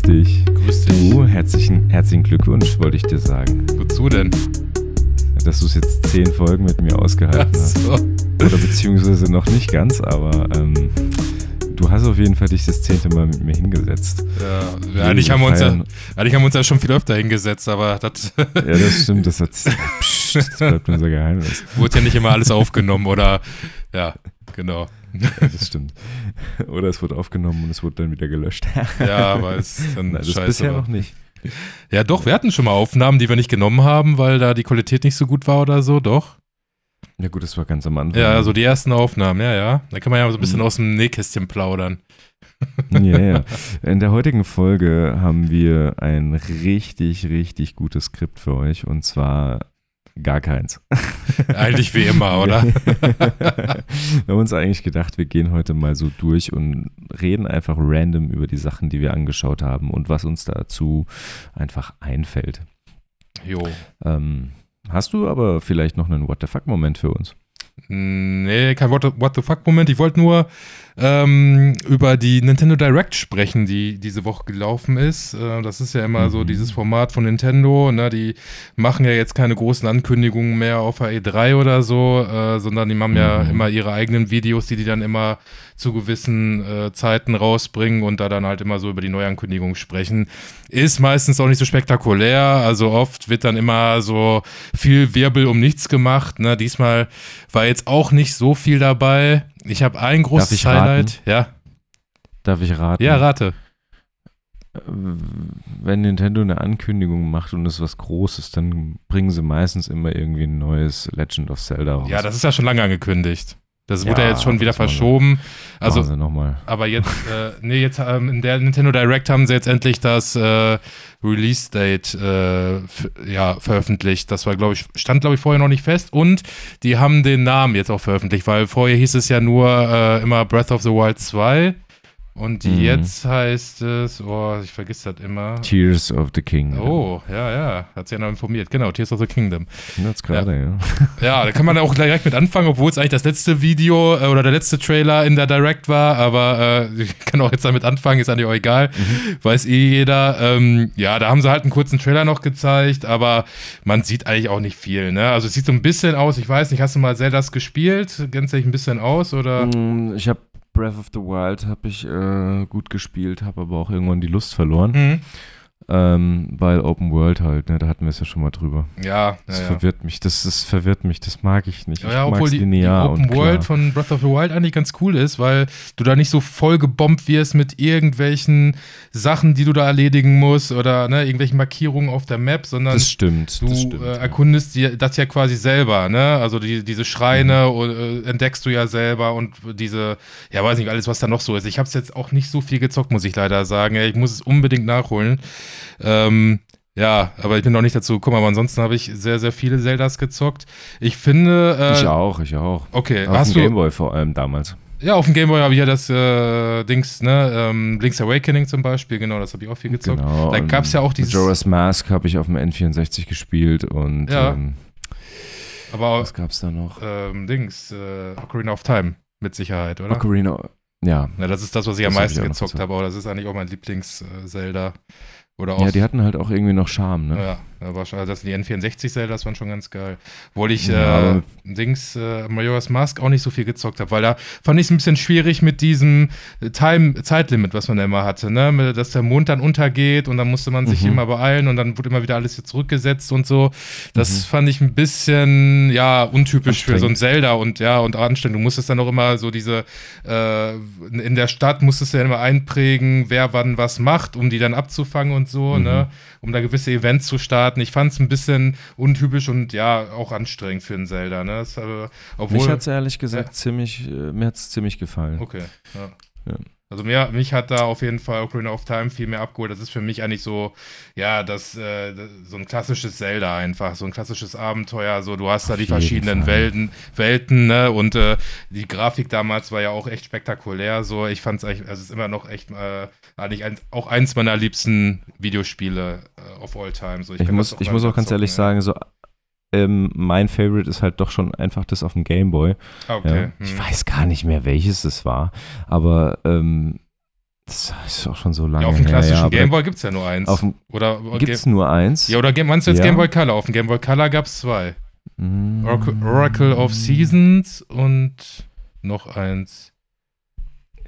grüß dich. Grüß dich. Du, herzlichen, herzlichen Glückwunsch, wollte ich dir sagen. Wozu denn? Dass du es jetzt zehn Folgen mit mir ausgehalten hast. So. Oder beziehungsweise noch nicht ganz, aber ähm, du hast auf jeden Fall dich das zehnte Mal mit mir hingesetzt. Ja, eigentlich, haben wir uns ja, eigentlich haben wir uns ja schon viel öfter hingesetzt, aber das Ja, das stimmt, das, hat, Psst, das bleibt unser Geheimnis. wurde ja nicht immer alles aufgenommen oder ja, genau. Ja, das stimmt. Oder es wurde aufgenommen und es wurde dann wieder gelöscht. Ja, aber es ist dann Nein, das scheiße. bisher war. noch nicht. Ja, doch, wir hatten schon mal Aufnahmen, die wir nicht genommen haben, weil da die Qualität nicht so gut war oder so, doch. Ja gut, das war ganz am Anfang. Ja, so die ersten Aufnahmen, ja, ja. Da kann man ja so ein bisschen Mhm. aus dem Nähkästchen plaudern. Ja, ja. In der heutigen Folge haben wir ein richtig, richtig gutes Skript für euch und zwar gar keins. Eigentlich wie immer, oder? wir haben uns eigentlich gedacht, wir gehen heute mal so durch und reden einfach random über die Sachen, die wir angeschaut haben und was uns dazu einfach einfällt. Jo. Ähm, hast du aber vielleicht noch einen What the fuck-Moment für uns? Nee, kein What the, fuck-Moment. Ich wollte nur ähm, über die Nintendo Direct sprechen, die diese Woche gelaufen ist. Äh, das ist ja immer so Mhm. dieses Format von Nintendo. Ne? Die machen ja jetzt keine großen Ankündigungen mehr auf der E3 oder so, äh, sondern die haben ja Mhm. immer ihre eigenen Videos, die die dann immer zu gewissen äh, Zeiten rausbringen und da dann halt immer so über die Neuankündigungen sprechen. Ist meistens auch nicht so spektakulär. Also oft wird dann immer so viel Wirbel um nichts gemacht. Ne? Diesmal war jetzt auch nicht so viel dabei. Ich habe ein großes ich Highlight. Ja, Darf ich raten? ja, rate. Wenn Nintendo eine Ankündigung macht und es was Großes, dann bringen sie meistens immer irgendwie ein neues Legend of Zelda raus. Ja, das ist ja schon lange angekündigt. Das wurde Ja, ja jetzt schon wieder verschoben. Also. Aber jetzt, äh, nee, jetzt ähm, in der Nintendo Direct haben sie jetzt endlich das äh, Release-Date äh, f- ja, veröffentlicht. Das war, glaube ich, stand, glaube ich, vorher noch nicht fest. Und die haben den Namen jetzt auch veröffentlicht, weil vorher hieß es ja nur äh, immer Breath of the Wild 2. Und Mhm. jetzt heißt es, oh, ich vergesse das immer. Tears of the King. Oh, ja, ja, hat sie ja noch informiert. Genau, Tears of the Kingdom. Jetzt gerade, ja. Ja, da kann man auch direkt mit anfangen, obwohl es eigentlich das letzte Video äh, oder der letzte Trailer in der Direct war, aber äh, ich kann auch jetzt damit anfangen, ist eigentlich auch egal, weiß eh jeder. Ähm, ja, da haben sie halt einen kurzen Trailer noch gezeigt, aber man sieht eigentlich auch nicht viel, ne? Also es sieht so ein bisschen aus, ich weiß nicht, hast du mal Zeldas gespielt? Kennst du dich ein bisschen aus oder? Mm, Ich habe Breath of the Wild habe ich äh, gut gespielt, habe aber auch irgendwann die Lust verloren, Mhm. Ähm, weil Open World halt, ne, da hatten wir es ja schon mal drüber. Ja, Das ja, ja. verwirrt mich, das, das verwirrt mich, das mag ich nicht. Ja, ja, ich obwohl die, die Open und World von Breath of the Wild eigentlich ganz cool ist, weil du da nicht so voll gebombt wirst mit irgendwelchen Sachen, die du da erledigen musst oder ne, irgendwelchen Markierungen auf der Map, sondern Das stimmt, du das stimmt. äh, ja. erkundest dir das ja quasi selber, ne? Also die, diese Schreine Mhm. äh, entdeckst du ja selber und diese, ja weiß nicht, alles, was da noch so ist. Ich habe es jetzt auch nicht so viel gezockt, muss ich leider sagen. Ja, Ich muss es unbedingt nachholen. Ähm, ja, aber ich bin noch nicht dazu gekommen, aber ansonsten habe ich sehr, sehr viele Zeldas gezockt. Ich finde. Äh, ich auch, ich auch. Okay, Auf hast dem. Gameboy vor allem damals. Ja, auf dem Gameboy habe ich ja das äh, Dings, ne? Ähm, Link's Awakening zum Beispiel, genau, das habe ich auch viel gezockt. Genau. Da und gab's ja auch dieses- Majora's Mask habe ich auf dem N64 gespielt und Ja. ähm, Aber was gab's da noch? ähm, Dings, äh, Ocarina of Time, mit Sicherheit, oder? Ocarina, ja. Ja, das ist das, was ich am Das hab meisten ich gezockt gezockt. habe, aber das ist eigentlich auch mein Lieblings-Zelda. Oder auch. Ja, die hatten halt auch irgendwie noch Charme, ne? ja, also das, die N64-Zeldas waren schon ganz geil. Obwohl ich Ja, äh, Dings, äh, Majora's Mask auch nicht so viel gezockt habe, weil da fand ich es ein bisschen schwierig mit diesem äh, Time, Zeitlimit, was man da immer hatte, ne? Dass der Mond dann untergeht und dann musste man sich Mhm. immer beeilen und dann wurde immer wieder alles hier zurückgesetzt und so. Das Mhm. fand ich ein bisschen, ja, untypisch für so ein. Zelda und ja, und anstrengend. Du musstest dann auch immer so diese, äh, in der Stadt musstest du ja immer einprägen, wer wann was macht, um die dann abzufangen und so, Mhm. ne? Um da gewisse Events zu starten. Ich fand es ein bisschen untypisch und ja, auch anstrengend für ein Zelda, ne? Das, äh, obwohl, Mich hat's ehrlich gesagt Ja. ziemlich, äh, mir hat's ziemlich gefallen. Okay, ja. Ja. Also mir, mich hat da auf jeden Fall Ocarina of Time viel mehr abgeholt. Das ist für mich eigentlich so, ja, das, äh, so ein klassisches Zelda einfach, so ein klassisches Abenteuer. So, du hast da Auf die verschiedenen Fall. Welten, Welten, ne? Und äh, die Grafik damals war ja auch echt spektakulär. So, ich fand es eigentlich, also es ist immer noch echt äh, eigentlich eins, auch eins meiner liebsten Videospiele äh, of all time. So, Ich kann muss, ich muss auch ganz ehrlich ja. sagen, so ähm, mein Favorite ist halt doch schon einfach das auf dem Game Boy. Okay. Ja. Ich hm. weiß gar nicht mehr, welches es war, aber ähm, das ist auch schon so lange Ja, auf dem her. klassischen ja, aber Gameboy gibt es ja nur eins. Auf dem oder gibt es nur eins. ja, oder meinst du jetzt Ja. Game Boy Color? Auf dem Game Boy Color gab es zwei. Mm. Oracle, Oracle of Seasons und noch eins.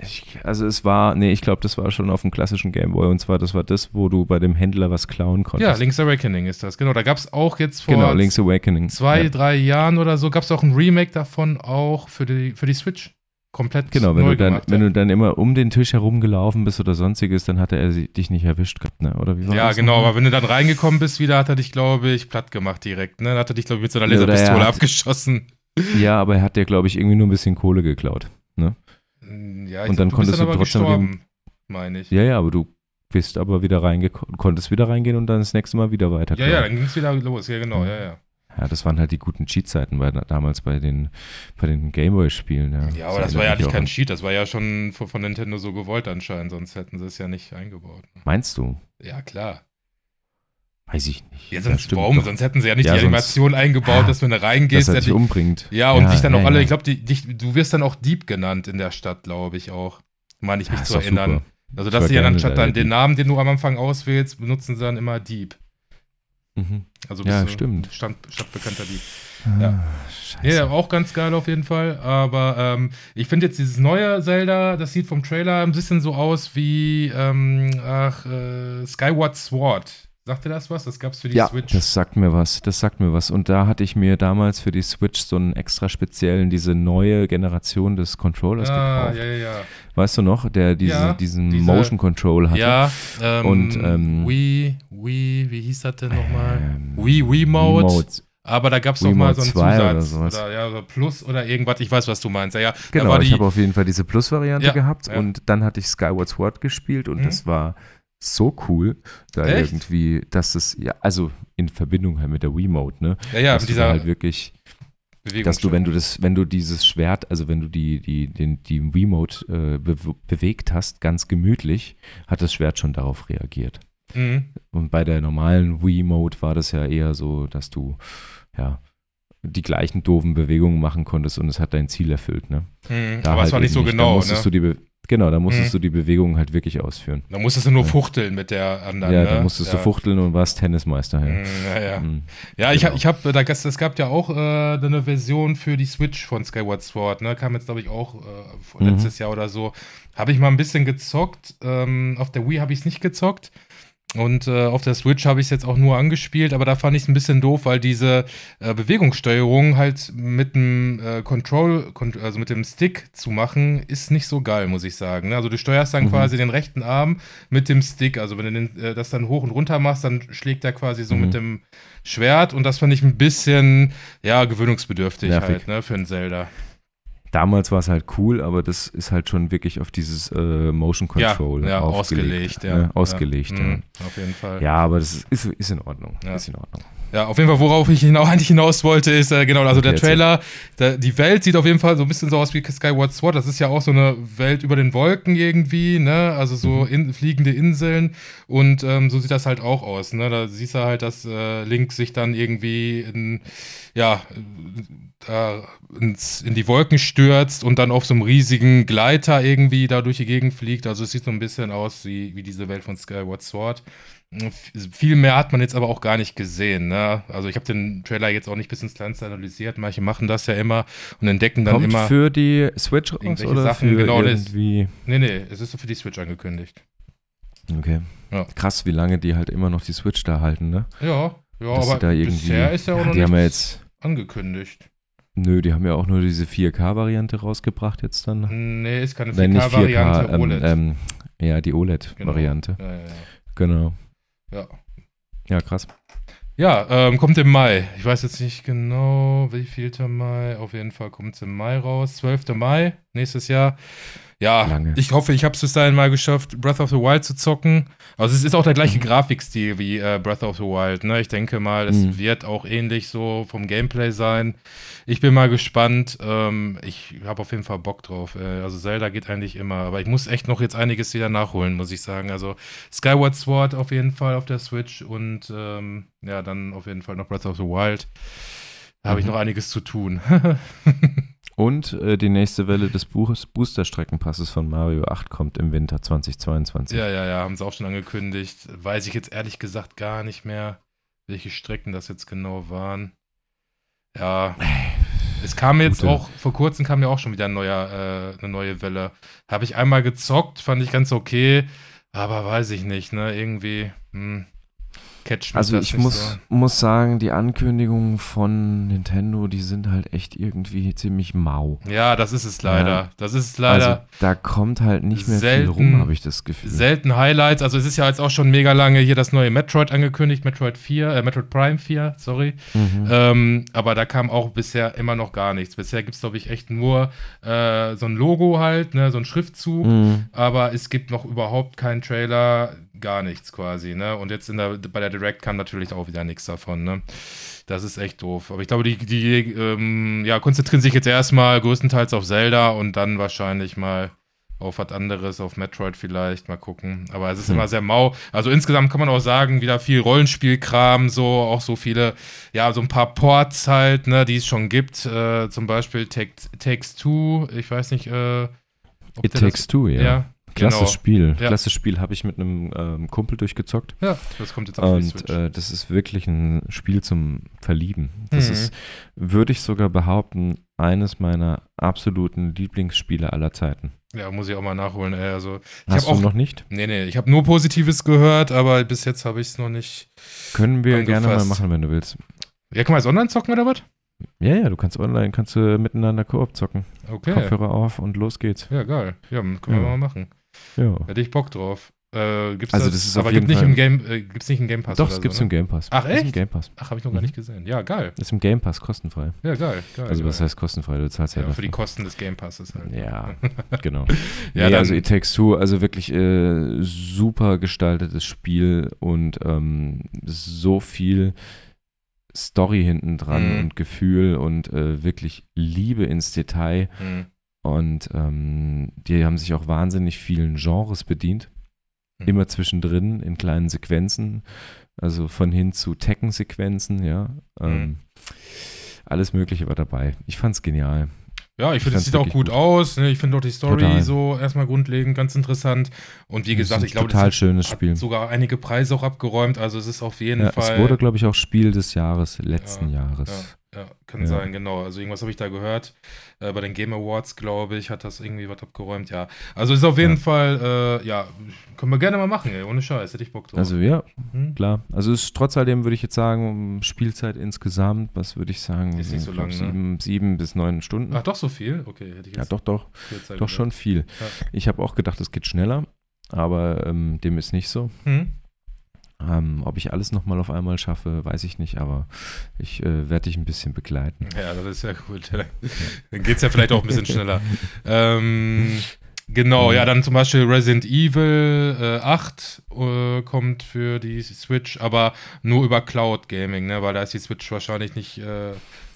Ich, also es war, nee, ich glaube, das war schon auf dem klassischen Game Boy und zwar, das war das, wo du bei dem Händler was klauen konntest. Ja, Link's Awakening ist das. Genau, da gab es auch jetzt vor Genau, Link's Awakening. zwei, ja. drei Jahren oder so, gab es auch ein Remake davon auch für die, für die Switch. Komplett Genau, wenn neu du, dann, gemacht, wenn ja. du dann immer um den Tisch herumgelaufen bist oder sonstiges, dann hatte er dich nicht erwischt gehabt, ne? Oder wie war Ja, das genau, aber wenn du dann reingekommen bist, wieder hat er dich, glaube ich, platt gemacht direkt. Ne? Dann hat er dich, glaube ich, mit so einer Ja, er Laserpistole hat- abgeschossen. Ja, aber er hat dir, glaube ich, irgendwie nur ein bisschen Kohle geklaut. Ja, ich Und dann glaub, konntest du aber trotzdem gestorben, meine ich. Ja, ja, aber du bist aber wieder reingekommen, konntest wieder reingehen und dann das nächste Mal wieder weiter. Ja, ja, dann ging es wieder los. Ja, genau, ja, ja. Ja, das waren halt die guten Cheat-Zeiten bei, damals bei den, bei den Gameboy-Spielen. Ja, Ja, aber das war ja auch kein Cheat, das war ja schon von, von Nintendo so gewollt anscheinend, sonst hätten sie es ja nicht eingebaut. Meinst du? Ja, klar. Weiß ich nicht. Ja, Ja, sonst, stimmt warum? doch. Sonst hätten sie ja nicht Ja, die Animation eingebaut, dass wenn du Dass reingehst, er der dich umbringt. ja, und dich dann auch ja, alle, ja. ich glaube, du wirst dann auch Dieb genannt in der Stadt, glaube ich auch. Meine ich mich Ja, zu erinnern. super. Also, dass sie ja dann statt dann den. Namen, den du am Anfang auswählst, benutzen sie dann immer Dieb. Mhm. Also Ja, du stimmt. Stand, stadtbekannter Dieb. Ja. Ja. Scheiße. Ja, auch ganz geil auf jeden Fall. Aber ähm, ich finde jetzt dieses neue Zelda, das sieht vom Trailer ein bisschen so aus wie ähm, ach, äh, Skyward Sword. Sagt ihr das was? Das gab es für die ja, Switch. das sagt mir was. Das sagt mir was. Und da hatte ich mir damals für die Switch so einen extra speziellen, diese neue Generation des Controllers ah, gekauft. ja, ja, ja. Weißt du noch, der diese, Ja, diesen diese- Motion Control hatte? Ja, ähm, Und, ähm, Wii, Wii, wie hieß das denn nochmal? Ähm, Wii Remote. Remote. Aber da gab es noch mal so einen Remote 2 oder Zusatz. sowas. Oder, ja, oder Plus oder irgendwas. Ich weiß, was du meinst. Ja, ja. Genau, war ich die, habe auf jeden Fall diese Plus-Variante gehabt und dann hatte ich Skyward Sword gespielt und Mhm. das war so cool, da Echt? irgendwie, dass es, ja, also in Verbindung halt mit der Wiimote, ne? ja, ja, dass dieser halt wirklich, dass du, wenn du das, wenn du dieses Schwert, also wenn du die, die, den, die Wiimote äh, be bewegt hast, ganz gemütlich, hat das Schwert schon darauf reagiert. Mhm. Und bei der normalen Wiimote war das ja eher so, dass du, ja, die gleichen doofen Bewegungen machen konntest und es hat dein Ziel erfüllt, ne? Mhm. Da Aber es halt war nicht so Da genau. musstest Ne? Genau, da musstest Mhm. du die Bewegung halt wirklich ausführen. Da musstest du nur Ja. fuchteln mit der anderen. ja, ne? da musstest ja. du fuchteln und warst Tennismeister. Ja, Mhm, Ja, ja. Mhm. ja ich, Genau. ich habe, da gab- es gab ja auch äh, eine Version für die Switch von Skyward Sword, ne? Kam jetzt, glaube ich, auch äh, Mhm. letztes Jahr oder so. Habe ich mal ein bisschen gezockt. Ähm, auf der Wii habe ich es nicht gezockt. Und äh, auf der Switch habe ich es jetzt auch nur angespielt, aber da fand ich es ein bisschen doof, weil diese äh, Bewegungssteuerung halt mit dem äh, Control, also mit dem Stick zu machen, ist nicht so geil, muss ich sagen. ne? Also du steuerst dann Mhm. quasi den rechten Arm mit dem Stick. Also wenn du den, äh, das dann hoch und runter machst, dann schlägt er quasi so Mhm. mit dem Schwert und das fand ich ein bisschen, ja, gewöhnungsbedürftig Nervig. halt, ne, für einen Zelda. Damals war es halt cool, aber das ist halt schon wirklich auf dieses äh, Motion Control ja, ja, ausgelegt, ja. ne? Ausgelegt, ja. ja. Mhm, Auf jeden Fall. Ja, aber das ist, ist in Ordnung. Ja. Ist in Ordnung. Ja, auf jeden Fall, worauf ich hinaus, eigentlich hinaus wollte, ist, äh, genau, also Okay, der. Trailer, der, die Welt sieht auf jeden Fall so ein bisschen so aus wie Skyward Sword. Das ist ja auch so eine Welt über den Wolken irgendwie, ne? Also so Mhm. in, fliegende Inseln. Und ähm, so sieht das halt auch aus, ne? Da siehst du halt, dass äh, Link sich dann irgendwie in, ja, da ins, in die Wolken stürzt und dann auf so einem riesigen Gleiter irgendwie da durch die Gegend fliegt. Also es sieht so ein bisschen aus wie, wie diese Welt von Skyward Sword. Viel mehr hat man jetzt aber auch gar nicht gesehen. Ne? Also ich habe den Trailer jetzt auch nicht bis ins Kleinste analysiert. Manche machen das ja immer und entdecken dann Kommt immer. für die Switch irgendwelche oder Sachen, für genau, das- irgendwie... Nee, nee, es ist für die Switch angekündigt. Okay. Ja. Krass, wie lange die halt immer noch die Switch da halten, ne? Ja, ja, Dass aber da irgendwie... bisher ist ja auch noch die haben ja jetzt... angekündigt. Nö, die haben ja auch nur diese 4K-Variante rausgebracht jetzt dann. Nee, ist keine Wenn nicht 4K-Variante 4K, ähm, OLED. ähm, ja, die OLED-Variante. ja, ja, Genau. ja. ja. Ja, krass. Ja, ähm, kommt im Mai. Ich weiß jetzt nicht genau, wie viel Mai. Auf jeden Fall kommt es im Mai raus. 12. Mai nächstes Jahr. Ja, Lange. ich hoffe, ich habe es bis dahin mal geschafft, Breath of the Wild zu zocken. Also es ist auch der gleiche Mhm. Grafikstil wie äh, Breath of the Wild. Ne? Ich denke mal, es Mhm. wird auch ähnlich so vom Gameplay sein. Ich bin mal gespannt. Ähm, ich habe auf jeden Fall Bock drauf. Äh, also Zelda geht eigentlich immer. Aber ich muss echt noch jetzt einiges wieder nachholen, muss ich sagen. Also Skyward Sword auf jeden Fall auf der Switch und ähm, ja, dann auf jeden Fall noch Breath of the Wild. Da habe ich Mhm. noch einiges zu tun. Und äh, die nächste Welle des Buches Booster-Streckenpasses von Mario 8 kommt im Winter 2022. Ja, ja, ja, haben sie auch schon angekündigt. Weiß ich jetzt ehrlich gesagt gar nicht mehr, welche Strecken das jetzt genau waren. Ja, es kam jetzt Gute. auch, vor kurzem kam ja auch schon wieder ein neuer, äh, eine neue Welle. Habe ich einmal gezockt, fand ich ganz okay, aber weiß ich nicht, ne, irgendwie, hm, catcht Also ich muss, so. muss sagen, die Ankündigungen von Nintendo, die sind halt echt irgendwie ziemlich mau. Ja, das ist es leider. Ja. Das ist es leider. Also da kommt halt nicht mehr Selten- viel rum, habe ich das Gefühl. Selten Highlights, also es ist ja jetzt auch schon mega lange hier das neue Metroid angekündigt, Metroid 4, äh, Metroid Prime 4, sorry. Mhm. Ähm, aber da kam auch bisher immer noch gar nichts. Bisher gibt es, glaube ich, echt nur äh, so ein Logo halt, ne, so ein Schriftzug. Mhm. Aber es gibt noch überhaupt keinen Trailer, gar nichts quasi, ne? Und jetzt in der, bei der Direct kam natürlich auch wieder nichts davon, ne? Das ist echt doof. Aber ich glaube, die, die ähm, ja, konzentrieren sich jetzt erstmal größtenteils auf Zelda und dann wahrscheinlich mal auf was anderes, auf Metroid vielleicht, mal gucken. Aber es ist Hm. immer sehr mau. Also insgesamt kann man auch sagen, wieder viel Rollenspielkram, so, auch so viele, ja, so ein paar Ports halt, ne, die es schon gibt. Äh, zum Beispiel Take, Takes Two, ich weiß nicht, äh, It Takes Two, ja. ja, Klasse genau. Spiel. Ja. Klasse Spiel habe ich mit einem ähm, Kumpel durchgezockt. Ja, das kommt jetzt auf die Und Switch. äh, das ist wirklich ein Spiel zum Verlieben. Das Mhm. ist, würde ich sogar behaupten, eines meiner absoluten Lieblingsspiele aller Zeiten. ja, muss ich auch mal nachholen, ey. Also, ich Hast habe du auch. noch nicht? Nee, nee, ich habe nur Positives gehört, aber bis jetzt habe ich es noch nicht. Können wir gerne mal Angefasst. machen, wenn du willst. Ja, kann man jetzt online zocken oder was? Ja, ja, du kannst online, kannst du miteinander Koop zocken. Okay. Kopfhörer auf und los geht's. Ja, geil. Ja, können wir Ja. mal machen. Ja. Hätte ich Bock drauf. Äh, gibt's Also das, das ist auf aber jeden gibt nicht Fall- im Game, äh, gibt's nicht im Game Pass Doch, es gibt's so, im ne? Game Pass. Ach, Ist im echt? Game Pass. Ach, habe ich noch gar Mhm. nicht gesehen. Ja, geil. Ist im Game Pass kostenfrei. Ja, geil. geil Also geil. was heißt kostenfrei? Du zahlst ja, ja, für die Kosten des Game Passes halt. Ja, genau. Ja, nee, also It Takes Two, also wirklich äh, super gestaltetes Spiel und ähm, so viel Story hinten dran Mhm. und Gefühl und äh, wirklich Liebe ins Detail. Hm. Und ähm, die haben sich auch wahnsinnig vielen Genres bedient. Mhm. Immer zwischendrin in kleinen Sequenzen. Also von hin zu Tekken-Sequenzen, ja. Ähm, Mhm. Alles Mögliche war dabei. Ich fand's genial. Ja, ich finde, es sieht auch gut, gut. aus. Ne? Ich finde auch die Story Total. so erstmal grundlegend ganz interessant. Und wie gesagt, ich glaube, total das schönes hat Spiel. sogar einige Preise auch abgeräumt. Also es ist auf jeden Ja, Fall. es wurde, glaube ich, auch Spiel des Jahres, letzten Ja, Jahres. Ja, kann Ja. sein, genau. Also irgendwas habe ich da gehört. Äh, bei den Game Awards, glaube ich, hat das irgendwie was abgeräumt. Ja, also ist auf jeden Ja. Fall, äh, ja, können wir gerne mal machen, ey. ohne Scheiß, hätte ich Bock drauf. Also ja, Hm? klar. Also es ist trotz alledem würde ich jetzt sagen, Spielzeit insgesamt, was würde ich sagen? Ist nicht so lang, ne? sieben, sieben bis neun Stunden. Ach, doch so viel? Okay, hätte ich ja, jetzt doch, doch, doch gedacht. schon viel. Ja. Ich habe auch gedacht, es geht schneller, aber ähm, dem ist nicht so. Hm? Ähm, ob ich alles nochmal auf einmal schaffe, weiß ich nicht, aber ich äh, werde dich ein bisschen begleiten. Ja, das ist ja gut. Dann geht es ja vielleicht auch ein bisschen schneller. Ähm, genau, ja, dann zum Beispiel Resident Evil äh, 8 äh, kommt für die Switch, aber nur über Cloud Gaming, ne? weil da ist die Switch wahrscheinlich nicht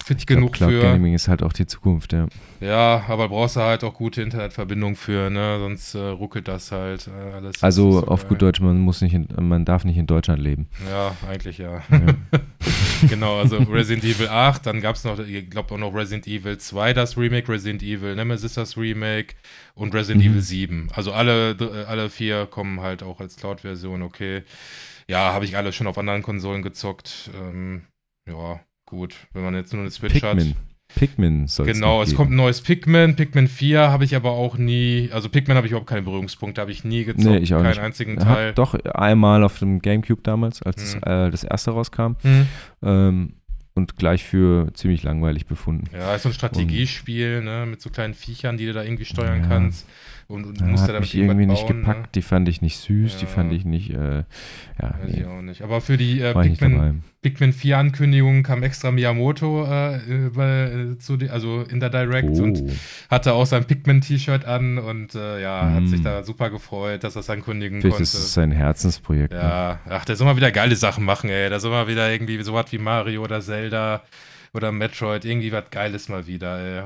äh, fit Ich glaub, genug Cloud für. Gaming ist halt auch die Zukunft, ja. Ja, aber brauchst du halt auch gute Internetverbindung für, ne? Sonst äh, ruckelt das halt äh, alles. Also so auf geil. gut Deutsch, man muss nicht, in, man darf nicht in Deutschland leben. Ja, eigentlich ja. Ja. genau, also Resident Evil 8, dann gab es noch, ich glaube auch noch Resident Evil 2, das Remake, Resident Evil Nemesis, das Remake und Resident Mhm. Evil 7. Also alle, äh, alle vier kommen halt auch als Cloud-Version, okay. Ja, habe ich alle schon auf anderen Konsolen gezockt. Ähm, ja, gut, wenn man jetzt nur eine Switch hat. Pikmin. Pikmin soll Genau, es kommt ein neues Pikmin. Pikmin 4 habe ich aber auch nie, also Pikmin habe ich überhaupt keine Berührungspunkte, habe ich nie gezockt, Nee, ich auch keinen nicht. einzigen Teil. Hab doch einmal auf dem Gamecube damals, als Mhm. das, äh, das erste rauskam. Hm. Ähm, und gleich für ziemlich langweilig befunden. Ja, ist so ein Strategiespiel, ne, mit so kleinen Viechern, die du da irgendwie steuern Ja. kannst. Und, und Ja, musst hat ja damit mich irgendwie irgendwas nicht bauen, gepackt, Ne? die fand ich nicht süß, die Ja. fand ich nicht, äh, ja, Weiß nee, ich auch nicht. Aber für die äh, ich Pikmin, dabei. Pikmin 4 Ankündigung kam extra Miyamoto äh, äh, zu die, also in der Direct und Oh, hatte auch sein Pikmin-T-Shirt an und äh, ja, hat Mm. sich da super gefreut, dass er es ankündigen vielleicht konnte. ist es sein Herzensprojekt. ne? Ja, ach, der soll mal wieder geile Sachen machen, ey. Der soll mal wieder irgendwie so was wie Mario oder Zelda oder Metroid, irgendwie was Geiles mal wieder, ey.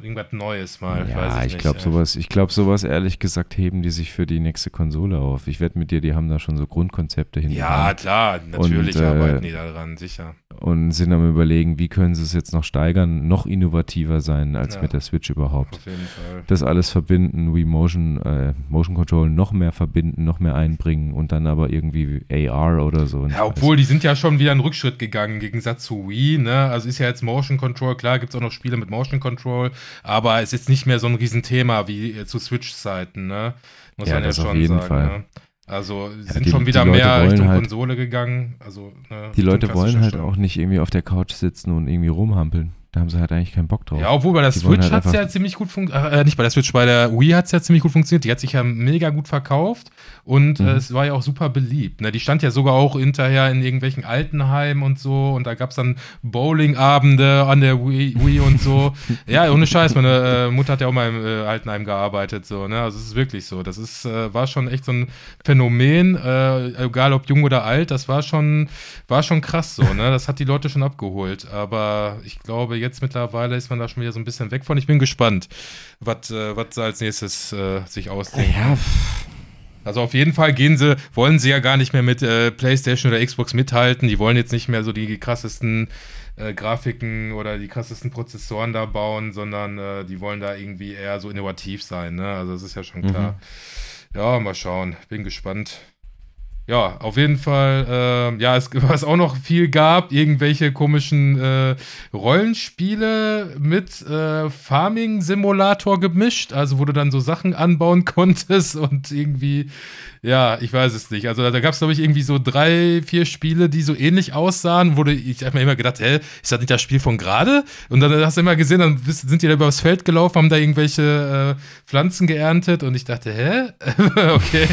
Irgendwas Neues mal, Ja, weiß ich, ich glaube sowas, ich glaube sowas ehrlich gesagt heben die sich für die nächste Konsole auf. Ich wette mit dir, die haben da schon so Grundkonzepte Ja, hingebracht klar, natürlich Und, äh, arbeiten die daran, sicher. und sind am überlegen, wie können sie es jetzt noch steigern, noch innovativer sein als Ja. mit der Switch überhaupt. Auf jeden Fall. Das alles verbinden, Wii Motion, äh, Motion Control noch mehr verbinden, noch mehr einbringen und dann aber irgendwie AR oder so. Ja, obwohl die sind ja schon wieder einen Rückschritt gegangen im Gegensatz zu Wii, ne? Also ist ja jetzt Motion Control, klar, gibt es auch noch Spiele mit Motion Control, aber es ist nicht mehr so ein Riesenthema wie zu Switch-Zeiten, ne? Muss Ja, man ja das auf schon jeden sagen. Fall. Ne? Also Ja, sind die- schon wieder mehr Richtung halt- Konsole gegangen. Also, ne, Die Leute wollen halt Stand. auch nicht irgendwie auf der Couch sitzen und irgendwie rumhampeln. Da haben sie halt eigentlich keinen Bock drauf. Ja, obwohl bei der Die Switch halt hat es ja ziemlich gut funktioniert. Äh, nicht bei der Switch, bei der Wii hat es ja ziemlich gut funktioniert. Die hat sich ja mega gut verkauft und äh, Mhm. es war ja auch super beliebt. Ne? Die stand ja sogar auch hinterher in irgendwelchen Altenheimen und so und da gab es dann Bowlingabende an der Wii, Wii und so. ja, ohne Scheiß, meine äh, Mutter hat ja auch mal im äh, Altenheim gearbeitet. So, ne? Also es ist wirklich so. Das ist, äh, war schon echt so ein Phänomen, äh, egal ob jung oder alt, das war schon, war schon krass so. Ne? Das hat die Leute schon abgeholt. Aber ich glaube, jetzt mittlerweile ist man da schon wieder so ein bisschen weg von. Ich bin gespannt, was äh, was als nächstes äh, sich ausdenken. ja Also auf jeden Fall gehen sie, wollen sie ja gar nicht mehr mit äh, PlayStation oder Xbox mithalten. Die wollen jetzt nicht mehr so die krassesten äh, Grafiken oder die krassesten Prozessoren da bauen, sondern äh, die wollen da irgendwie eher so innovativ sein. Ne? Also das ist ja schon klar. Ja, mal schauen. Bin gespannt. Ja, auf jeden Fall, ähm, ja, es, was auch noch viel gab, irgendwelche komischen äh, Rollenspiele mit äh, Farming-Simulator gemischt, also wo du dann so Sachen anbauen konntest und irgendwie, ja, ich weiß es nicht. Also da gab es, glaube ich, irgendwie so drei, vier Spiele, die so ähnlich aussahen, wo du, ich habe mir immer gedacht, hä, ist das nicht das Spiel von gerade? Und dann hast du immer gesehen, dann sind die da übers Feld gelaufen, haben da irgendwelche äh, Pflanzen geerntet und ich dachte, hä? okay.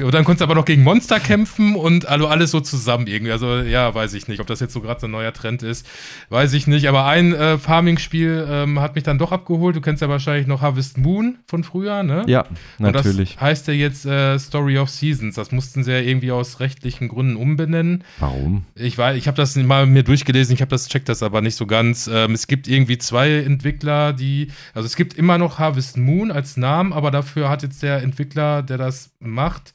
Und dann konntest du aber noch gegen Monster kämpfen und also alles so zusammen irgendwie. Also ja, weiß ich nicht, ob das jetzt so gerade so ein neuer Trend ist. Weiß ich nicht. Aber ein äh, Farming-Spiel ähm, hat mich dann doch abgeholt. Du kennst ja wahrscheinlich noch Harvest Moon von früher, ne? ja, Und natürlich. das heißt ja jetzt äh, Story of Seasons. Das mussten sie ja irgendwie aus rechtlichen Gründen umbenennen. Warum? Ich weiß, ich habe das mal mir durchgelesen, ich habe das checkt das aber nicht so ganz. Ähm, es gibt irgendwie zwei Entwickler, die, also es gibt immer noch Harvest Moon als Namen, aber dafür hat jetzt der Entwickler, der das macht,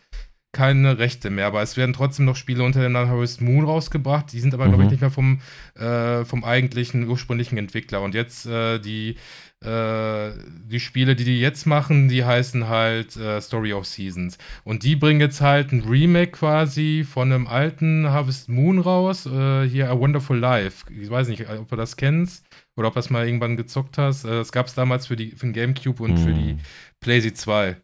keine Rechte mehr. Aber es werden trotzdem noch Spiele unter dem Namen Harvest Moon rausgebracht. Die sind aber, glaube ich, Mhm. nicht mehr vom, äh, vom eigentlichen, ursprünglichen Entwickler. Und jetzt äh, die äh, die Spiele, die die jetzt machen, die heißen halt äh, Story of Seasons. Und die bringen jetzt halt ein Remake quasi von einem alten Harvest Moon raus. Äh, hier A Wonderful Life. Ich weiß nicht, ob du das kennst oder ob du das mal irgendwann gezockt hast. Äh, das gab es damals für, die, für den Gamecube und für die Hm. PlayStation 2.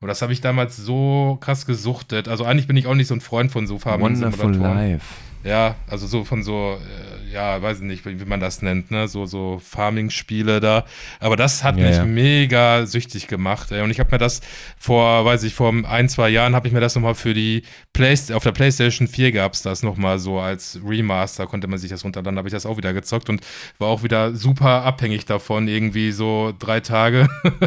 Und das habe ich damals so krass gesuchtet. Also eigentlich bin ich auch nicht so ein Freund von so Farben. Wonderful Life. Ja, also so von so, äh, ja, weiß ich nicht, wie, man das nennt, ne? So, so Farming-Spiele da. Aber das hat Ja, mich ja. mega süchtig gemacht, ey. Und ich habe mir das vor, weiß ich, vor ein, zwei Jahren habe ich mir das nochmal für die Playst auf der PlayStation 4 gab es das nochmal so als Remaster, konnte man sich das runterladen, habe ich das auch wieder gezockt und war auch wieder super abhängig davon, irgendwie so drei Tage.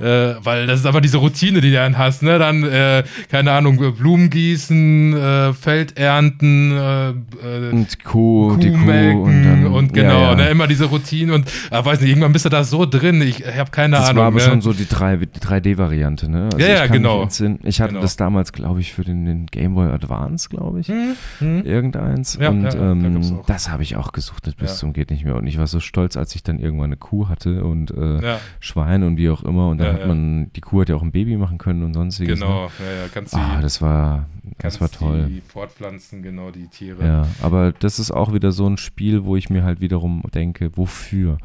äh, weil das ist aber diese Routine, die du dann hast, ne? Dann, äh, keine Ahnung, Blumen gießen, äh, Feld ernten, äh, äh, Und Kuh, Kuh die Kuh melken und dann. und genau, ja, ja. Ne, immer diese Routine und ah, weiß nicht, irgendwann bist du da so drin, ich habe keine Das Ahnung. war aber ne? schon so die 3 die 3D-Variante, ne? Also Ja, ja, ich genau. Ich hatte Genau. das damals, glaube ich, für den, den Game Boy Advance, glaube ich. Hm, hm. Irgendeins. Ja, und da ähm, auch. das habe ich auch gesuchtet bis zum geht nicht mehr. Und ich war so stolz, als ich dann irgendwann eine Kuh hatte und äh, Schwein und wie auch immer. Und dann hat man, die Kuh hat ja auch ein Baby machen können und sonstiges. Ne? genau. Ja, ja, kannst Ah, das war, das war toll. die fortpflanzen, genau, die Tiere. Ja, aber das ist auch wieder so ein Spiel, wo ich mir halt wiederum denke, wofür?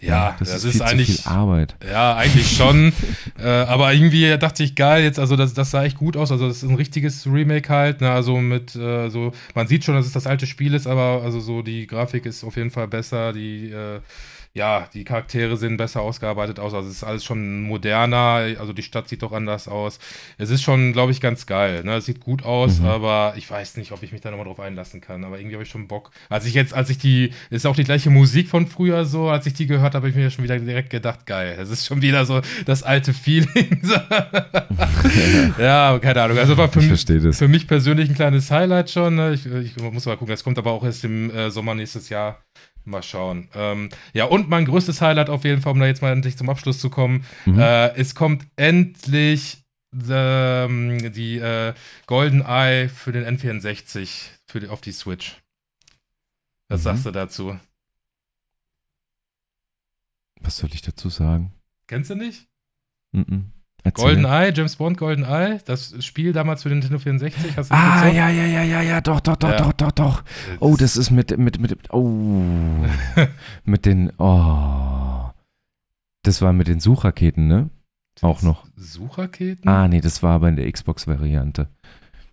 Ja, das, das ist, ist viel eigentlich- zu viel Arbeit. Ja, eigentlich schon. äh, aber irgendwie dachte ich, geil, jetzt, also das, das sah echt gut aus. Also, das ist ein richtiges Remake halt. Ne? Also mit äh, so, man sieht schon, dass es das alte Spiel ist, aber also so die Grafik ist auf jeden Fall besser. Die, äh, ja, die Charaktere sehen besser ausgearbeitet aus. Also es ist alles schon moderner. Also die Stadt sieht doch anders aus. Es ist schon, glaube ich, ganz geil. Ne? Es sieht gut aus, Mhm. aber ich weiß nicht, ob ich mich da nochmal drauf einlassen kann. Aber irgendwie habe ich schon Bock. Als ich jetzt, als ich die, ist auch die gleiche Musik von früher so, als ich die gehört habe, habe ich mir schon wieder direkt gedacht, geil. Das ist schon wieder so das alte Feeling. ja, keine Ahnung. Also war für, Ich mich- für mich persönlich ein kleines Highlight schon. Ne? Ich, ich muss mal gucken. Das kommt aber auch erst im äh, Sommer nächstes Jahr. Mal schauen. Ähm, ja, und mein größtes Highlight auf jeden Fall, um da jetzt mal endlich zum Abschluss zu kommen. Mhm. Äh, es kommt endlich ähm, die äh, Golden Eye für den N64 für die, auf die Switch. Was Mhm. sagst du dazu? Was soll ich dazu sagen? Kennst du nicht? Mhm. Erzähl. Golden Eye, James Bond Golden Eye, das Spiel damals für den Nintendo 64. Hast du Ah, gezockt? ja, ja, ja, ja, ja, doch, doch, doch, Ja. doch, doch, doch. Oh, das ist mit, mit, mit, oh, mit den, oh. Das war mit den Suchraketen, ne? Auch noch. Suchraketen? Ah, nee, das war aber in der Xbox-Variante,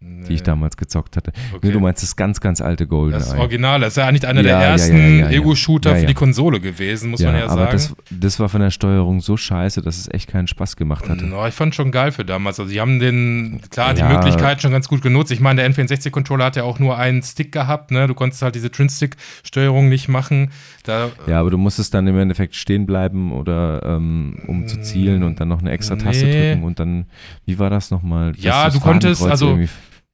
die ich damals gezockt hatte. Okay. Nee, du meinst das ganz, ganz alte Golden Das. Original, das ist ja eigentlich einer Ja, der ersten ja, ja. Ego-Shooter für die Konsole gewesen, muss man ja aber sagen. das, das war von der Steuerung so scheiße, dass es echt keinen Spaß gemacht hatte. No, ich fand schon geil für damals. Also, die haben den, klar, die. Möglichkeit schon ganz gut genutzt. Ich meine, der N64-Controller hat ja auch nur einen Stick gehabt, ne? Du konntest halt diese Twin-Stick-Steuerung nicht machen. Da, Ja, aber du musstest dann im Endeffekt stehen bleiben oder ähm, um zu zielen und dann noch eine extra Taste Nee. drücken und dann, wie war das nochmal? Ja, das du konntest, also-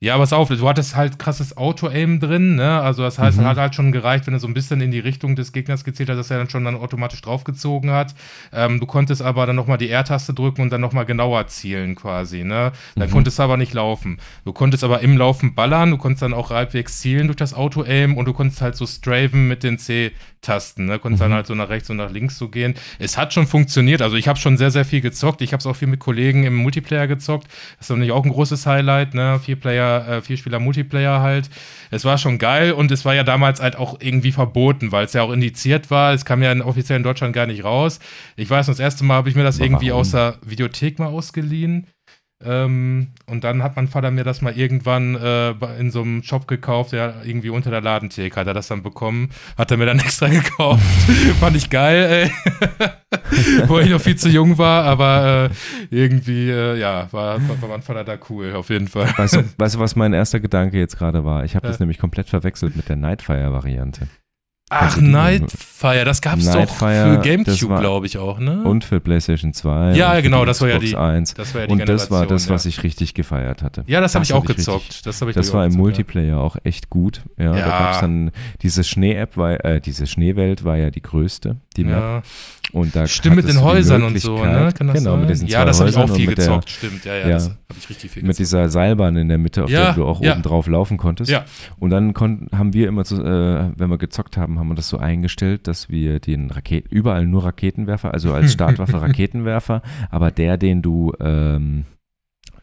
Ja, pass auf, du hattest halt krasses Auto-Aim drin, ne? Also das heißt, Mhm. es hat halt schon gereicht, wenn er so ein bisschen in die Richtung des Gegners gezielt hat, dass er dann schon dann automatisch draufgezogen hat. Ähm, du konntest aber dann nochmal die R-Taste drücken und dann nochmal genauer zielen quasi, ne? Dann Mhm. konntest du aber nicht laufen. Du konntest aber im Laufen ballern, du konntest dann auch halbwegs zielen durch das Auto-Aim und du konntest halt so straven mit den C-Tasten, ne? Konntest Mhm. dann halt so nach rechts und nach links so gehen. Es hat schon funktioniert, also ich habe schon sehr, sehr viel gezockt. Ich habe es auch viel mit Kollegen im Multiplayer gezockt. Das ist natürlich auch ein großes Highlight, ne? Vier Player, äh, vier Spieler Multiplayer halt. Es war schon geil und es war ja damals halt auch irgendwie verboten, weil es ja auch indiziert war. Es kam ja in, offiziell in Deutschland gar nicht raus. Ich weiß das erste Mal habe ich mir das irgendwie aus der Videothek mal ausgeliehen. Ähm, und dann hat mein Vater mir das mal irgendwann äh, in so einem Shop gekauft, der irgendwie unter der Ladentheke hat er das dann bekommen, hat er mir dann extra gekauft. Fand ich geil, ey. Wo ich noch viel zu jung war, aber äh, irgendwie, äh, ja, war, war, war mein Vater da cool, auf jeden Fall. Weißt du, weißt du, was mein erster Gedanke jetzt gerade war? Ich habe das Ja. nämlich komplett verwechselt mit der Nightfire-Variante. Ach, die- Nightfire, das gab's doch Nightfire, für Gamecube, glaube ich auch, ne? Und für PlayStation 2. Ja, genau, das war ja die- 1. das war ja die Und das war das, was ja. ich richtig gefeiert hatte. Ja, das habe das ich auch gezockt. richtig- das habe ich Das war im gezockt, Multiplayer auch echt gut. Ja, Ja. da gab es dann diese Schnee-App, äh, diese Schneewelt war ja die größte, die Ja. Map. Ja. Und da Stimmt, mit den Häusern und so, ne? Kann das genau, sein? mit diesen ja, zwei das habe ich auch viel mit der- gezockt, stimmt. Ja, ja, Ja. das habe ich richtig viel mit gezockt. dieser Seilbahn in der Mitte, auf Ja, der du auch ja. oben drauf laufen konntest. Ja. Und dann haben wir immer, so, äh, wenn wir gezockt haben, haben wir das so eingestellt, dass wir den Raket überall nur Raketenwerfer, also als Startwaffe Raketenwerfer, aber der, den du ähm,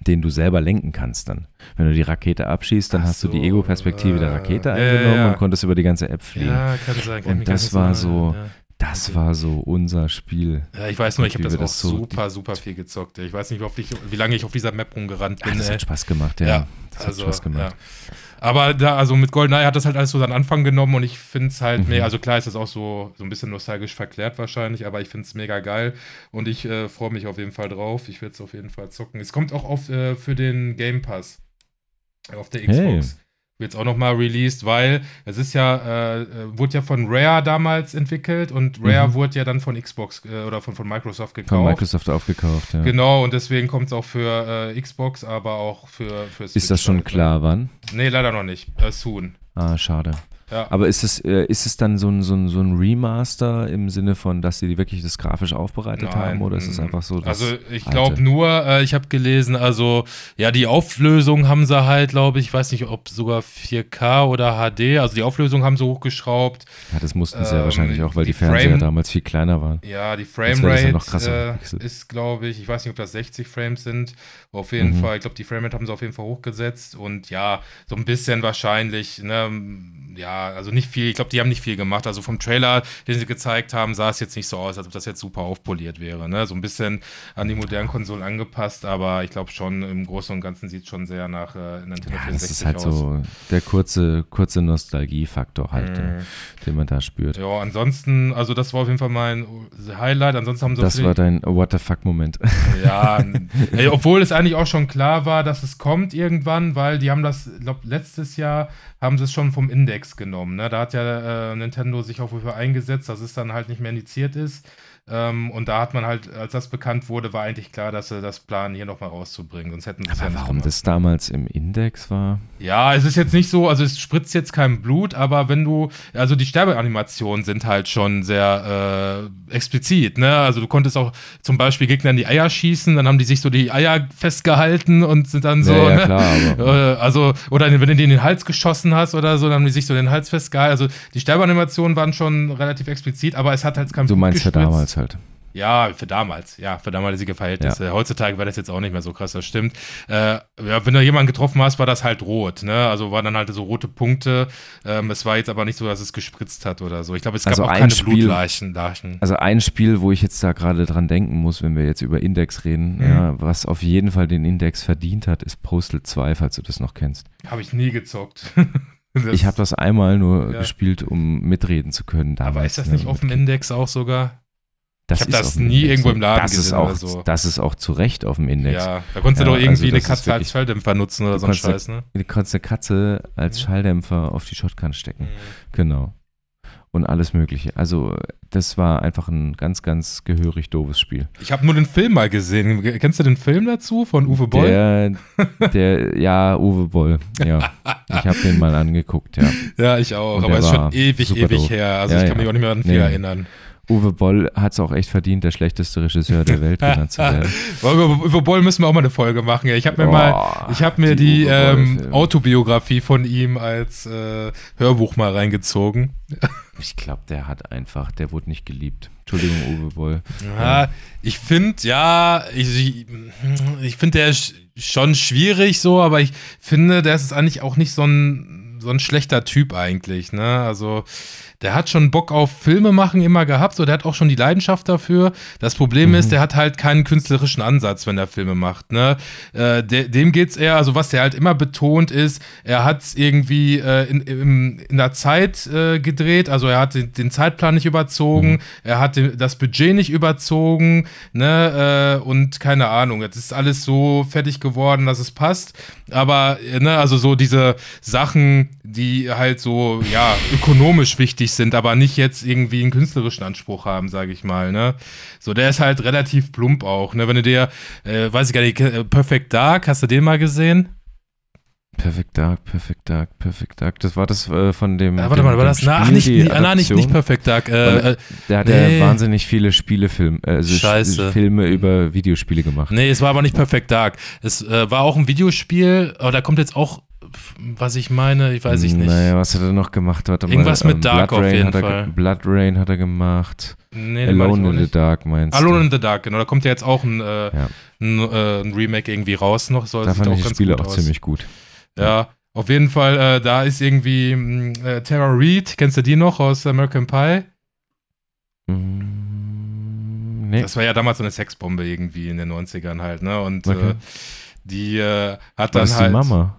den du selber lenken kannst dann. Wenn du die Rakete abschießt, dann Ach hast du die so, Ego-Perspektive der äh, Rakete ja, ja, eingenommen ja. und konntest über die ganze App fliegen. Ja, kann sein. Kann Und das war so- Ja. Das war so unser Spiel. Ja, ich weiß nur, ich habe das auch das so- super, super viel gezockt. Ich weiß nicht, wie, ich, wie lange ich auf dieser Map rumgerannt Ah, bin. das ey. hat Spaß gemacht, ja. Ja, das also, hat Spaß gemacht. Ja. Aber da, also mit GoldenEye hat das halt alles so seinen Anfang genommen und ich finde es halt, Mhm. mega, also klar ist das auch so, so ein bisschen nostalgisch verklärt wahrscheinlich, aber ich finde es mega geil und ich äh, freue mich auf jeden Fall drauf. Ich werde es auf jeden Fall zocken. Es kommt auch auf, äh, für den Game Pass auf der Hey. Xbox. Wird jetzt auch nochmal released, weil es ist ja, äh, äh, wurde ja von Rare damals entwickelt und Rare Mhm. wurde ja dann von Xbox äh, oder von, von Microsoft Von gekauft. Microsoft aufgekauft, ja. Genau, und deswegen kommt es auch für äh, Xbox, aber auch für, für Ist das Switch schon halt, ne? klar, wann? Nee, leider noch nicht. Äh, soon. Ah, schade. Ja. Aber ist es, äh, ist es dann so ein, so, ein, so ein Remaster im Sinne von, dass sie wirklich das grafisch aufbereitet Nein, haben? Oder ist es mm. einfach so? Also ich glaube nur, äh, ich habe gelesen, also ja, die Auflösung haben sie halt, glaube ich, ich weiß nicht, ob sogar 4K oder HD, also die Auflösung haben sie hochgeschraubt. Ja, das mussten sie ja ähm, wahrscheinlich auch, weil die, die Fernseher Frame- damals viel kleiner waren. Ja, die ja Framerate äh, ist, glaube ich, ich weiß nicht, ob das 60 Frames sind. Auf jeden Mhm. Fall, ich glaube, die Framerate haben sie auf jeden Fall hochgesetzt und ja, so ein bisschen wahrscheinlich, ne, ja, also nicht viel, ich glaube, die haben nicht viel gemacht. Also vom Trailer, den sie gezeigt haben, sah es jetzt nicht so aus, als ob das jetzt super aufpoliert wäre, ne? So ein bisschen an die modernen Konsolen angepasst, aber ich glaube schon, im Großen und Ganzen sieht es schon sehr nach äh, Nintendo Ja, 64 das ist halt aus. so der kurze, kurze Nostalgiefaktor halt, Mhm. äh, den man da spürt. Ja, ansonsten, also das war auf jeden Fall mein Highlight. Ansonsten haben sie Das war dein What the fuck-Moment. Ja, ey, obwohl es eigentlich auch schon klar war, dass es kommt irgendwann, weil die haben das, ich glaube, letztes Jahr haben sie es schon vom Index genommen. Ne? Da hat ja äh, Nintendo sich auch wofür eingesetzt, dass es dann halt nicht mehr indiziert ist. Ähm, und da hat man halt, als das bekannt wurde, war eigentlich klar, dass sie das planen, hier nochmal rauszubringen. Sonst hätten sie es ja Aber nicht warum gemacht. das damals im Index war? Ja, es ist jetzt nicht so, also es spritzt jetzt kein Blut, aber wenn du, also die Sterbeanimationen sind halt schon sehr äh, explizit, ne? Also du konntest auch zum Beispiel Gegner in die Eier schießen, dann haben die sich so die Eier festgehalten und sind dann so, ja, ja, ne? klar, Äh, also, oder wenn du die in den Hals geschossen hast oder so, dann haben die sich so den Hals festgehalten. Also die Sterbeanimationen waren schon relativ explizit, aber es hat halt kein du Blut meinst ja gespritzt. damals halt. Ja, für damals, ja, für damalige Verhältnisse. Heutzutage wäre das jetzt auch nicht mehr so krass, das stimmt. Äh, ja, wenn du jemanden getroffen hast, war das halt rot, ne? Also waren dann halt so rote Punkte. Ähm, es war jetzt aber nicht so, dass es gespritzt hat oder so. Ich glaube, es gab Also auch ein keine Spiel- Blutleichen. Leichen. Also ein Spiel, wo ich jetzt da gerade dran denken muss, wenn wir jetzt über Index reden, Mhm. ja, was auf jeden Fall den Index verdient hat, ist Postal 2, falls du das noch kennst. Habe ich nie gezockt. Das- Ich habe das einmal nur Ja. gespielt, um mitreden zu können. Damals, aber ist das ne, nicht auf dem Index auch sogar? Das Ich hab ist das nie Index. irgendwo im Laden das ist gesehen auch, oder so. Das ist auch zu Recht auf dem Index. Ja, da konntest Ja, du doch irgendwie also eine ist Katze als Schalldämpfer nutzen oder so ein konntest Scheiß, ne? Du kannst eine Katze als Mhm. Schalldämpfer auf die Shotgun stecken. Mhm. Genau. Und alles Mögliche. Also, das war einfach ein ganz, ganz gehörig doofes Spiel. Ich habe nur den Film mal gesehen. Kennst du den Film dazu von Uwe Boll? Der, der, ja, Uwe Boll. Ja. Ich habe den mal angeguckt, ja. Ja, ich auch, Und aber ist schon ewig, ewig doof. her. Also Ja, ich kann ja. mich auch nicht mehr an viel Nee. erinnern. Uwe Boll hat es auch echt verdient, der schlechteste Regisseur der Welt genannt zu werden. Über Boll müssen wir auch mal eine Folge machen. Ich habe mir mal, Boah, ich habe mir die die, Uwe ähm. Autobiografie von ihm als äh, Hörbuch mal reingezogen. Ich glaube, der hat einfach, der wurde nicht geliebt. Entschuldigung, Uwe Boll. Ja, ich finde, ja, ich, ich finde, der ist schon schwierig so, aber ich finde, der ist eigentlich auch nicht so ein, so ein schlechter Typ eigentlich, ne? Also, der hat schon Bock auf Filme machen immer gehabt, so der hat auch schon die Leidenschaft dafür. Das Problem ist, der hat halt keinen künstlerischen Ansatz, wenn er Filme macht, ne? Äh, de, dem geht's eher, also was der halt immer betont ist, er hat's irgendwie äh, in, in, in der Zeit äh, gedreht, also er hat den, den Zeitplan nicht überzogen, er hat den, das Budget nicht überzogen, ne, äh, und keine Ahnung, jetzt ist alles so fertig geworden, dass es passt, aber, äh, ne, also so diese Sachen, die halt so, ja, ökonomisch wichtig sind, aber nicht jetzt irgendwie einen künstlerischen Anspruch haben, sage ich mal, ne. So, der ist halt relativ plump auch, ne, wenn du dir, äh, weiß ich gar nicht, äh, Perfect Dark, hast du den mal gesehen? Perfect Dark, Perfect Dark, Perfect Dark. Das war das äh, von dem. Ja, warte dem, mal, war das, ach, Spiel, nicht, die nicht, nicht, nicht? Perfect Dark, äh, äh, Der hat Nee. ja wahnsinnig viele Spielefilme, äh, also Scheiße. Filme über Videospiele gemacht. Nee, es war aber nicht Perfect Dark. Es äh, war auch ein Videospiel, aber da kommt jetzt auch, was ich meine, ich weiß ich nicht. Naja, was hat er noch gemacht? Mal, Irgendwas mit Dark Blood auf Rain jeden hat er, Fall. Blood Rain hat er gemacht. Nee, Alone in the. Dark meinst Alone du? in the Dark, genau. Da kommt ja jetzt auch ein, äh, Ja. ein, äh, ein Remake irgendwie raus noch. Soll Da fand ich die Spiele auch aus. ziemlich gut. Ja, auf jeden Fall, äh, da ist irgendwie mh, äh, Tara Reid, kennst du die noch aus American Pie? Mm, nee. Das war ja damals so eine Sexbombe irgendwie in den 90ern halt, ne? Und Okay. äh, die äh, hat dann das halt. die Mama?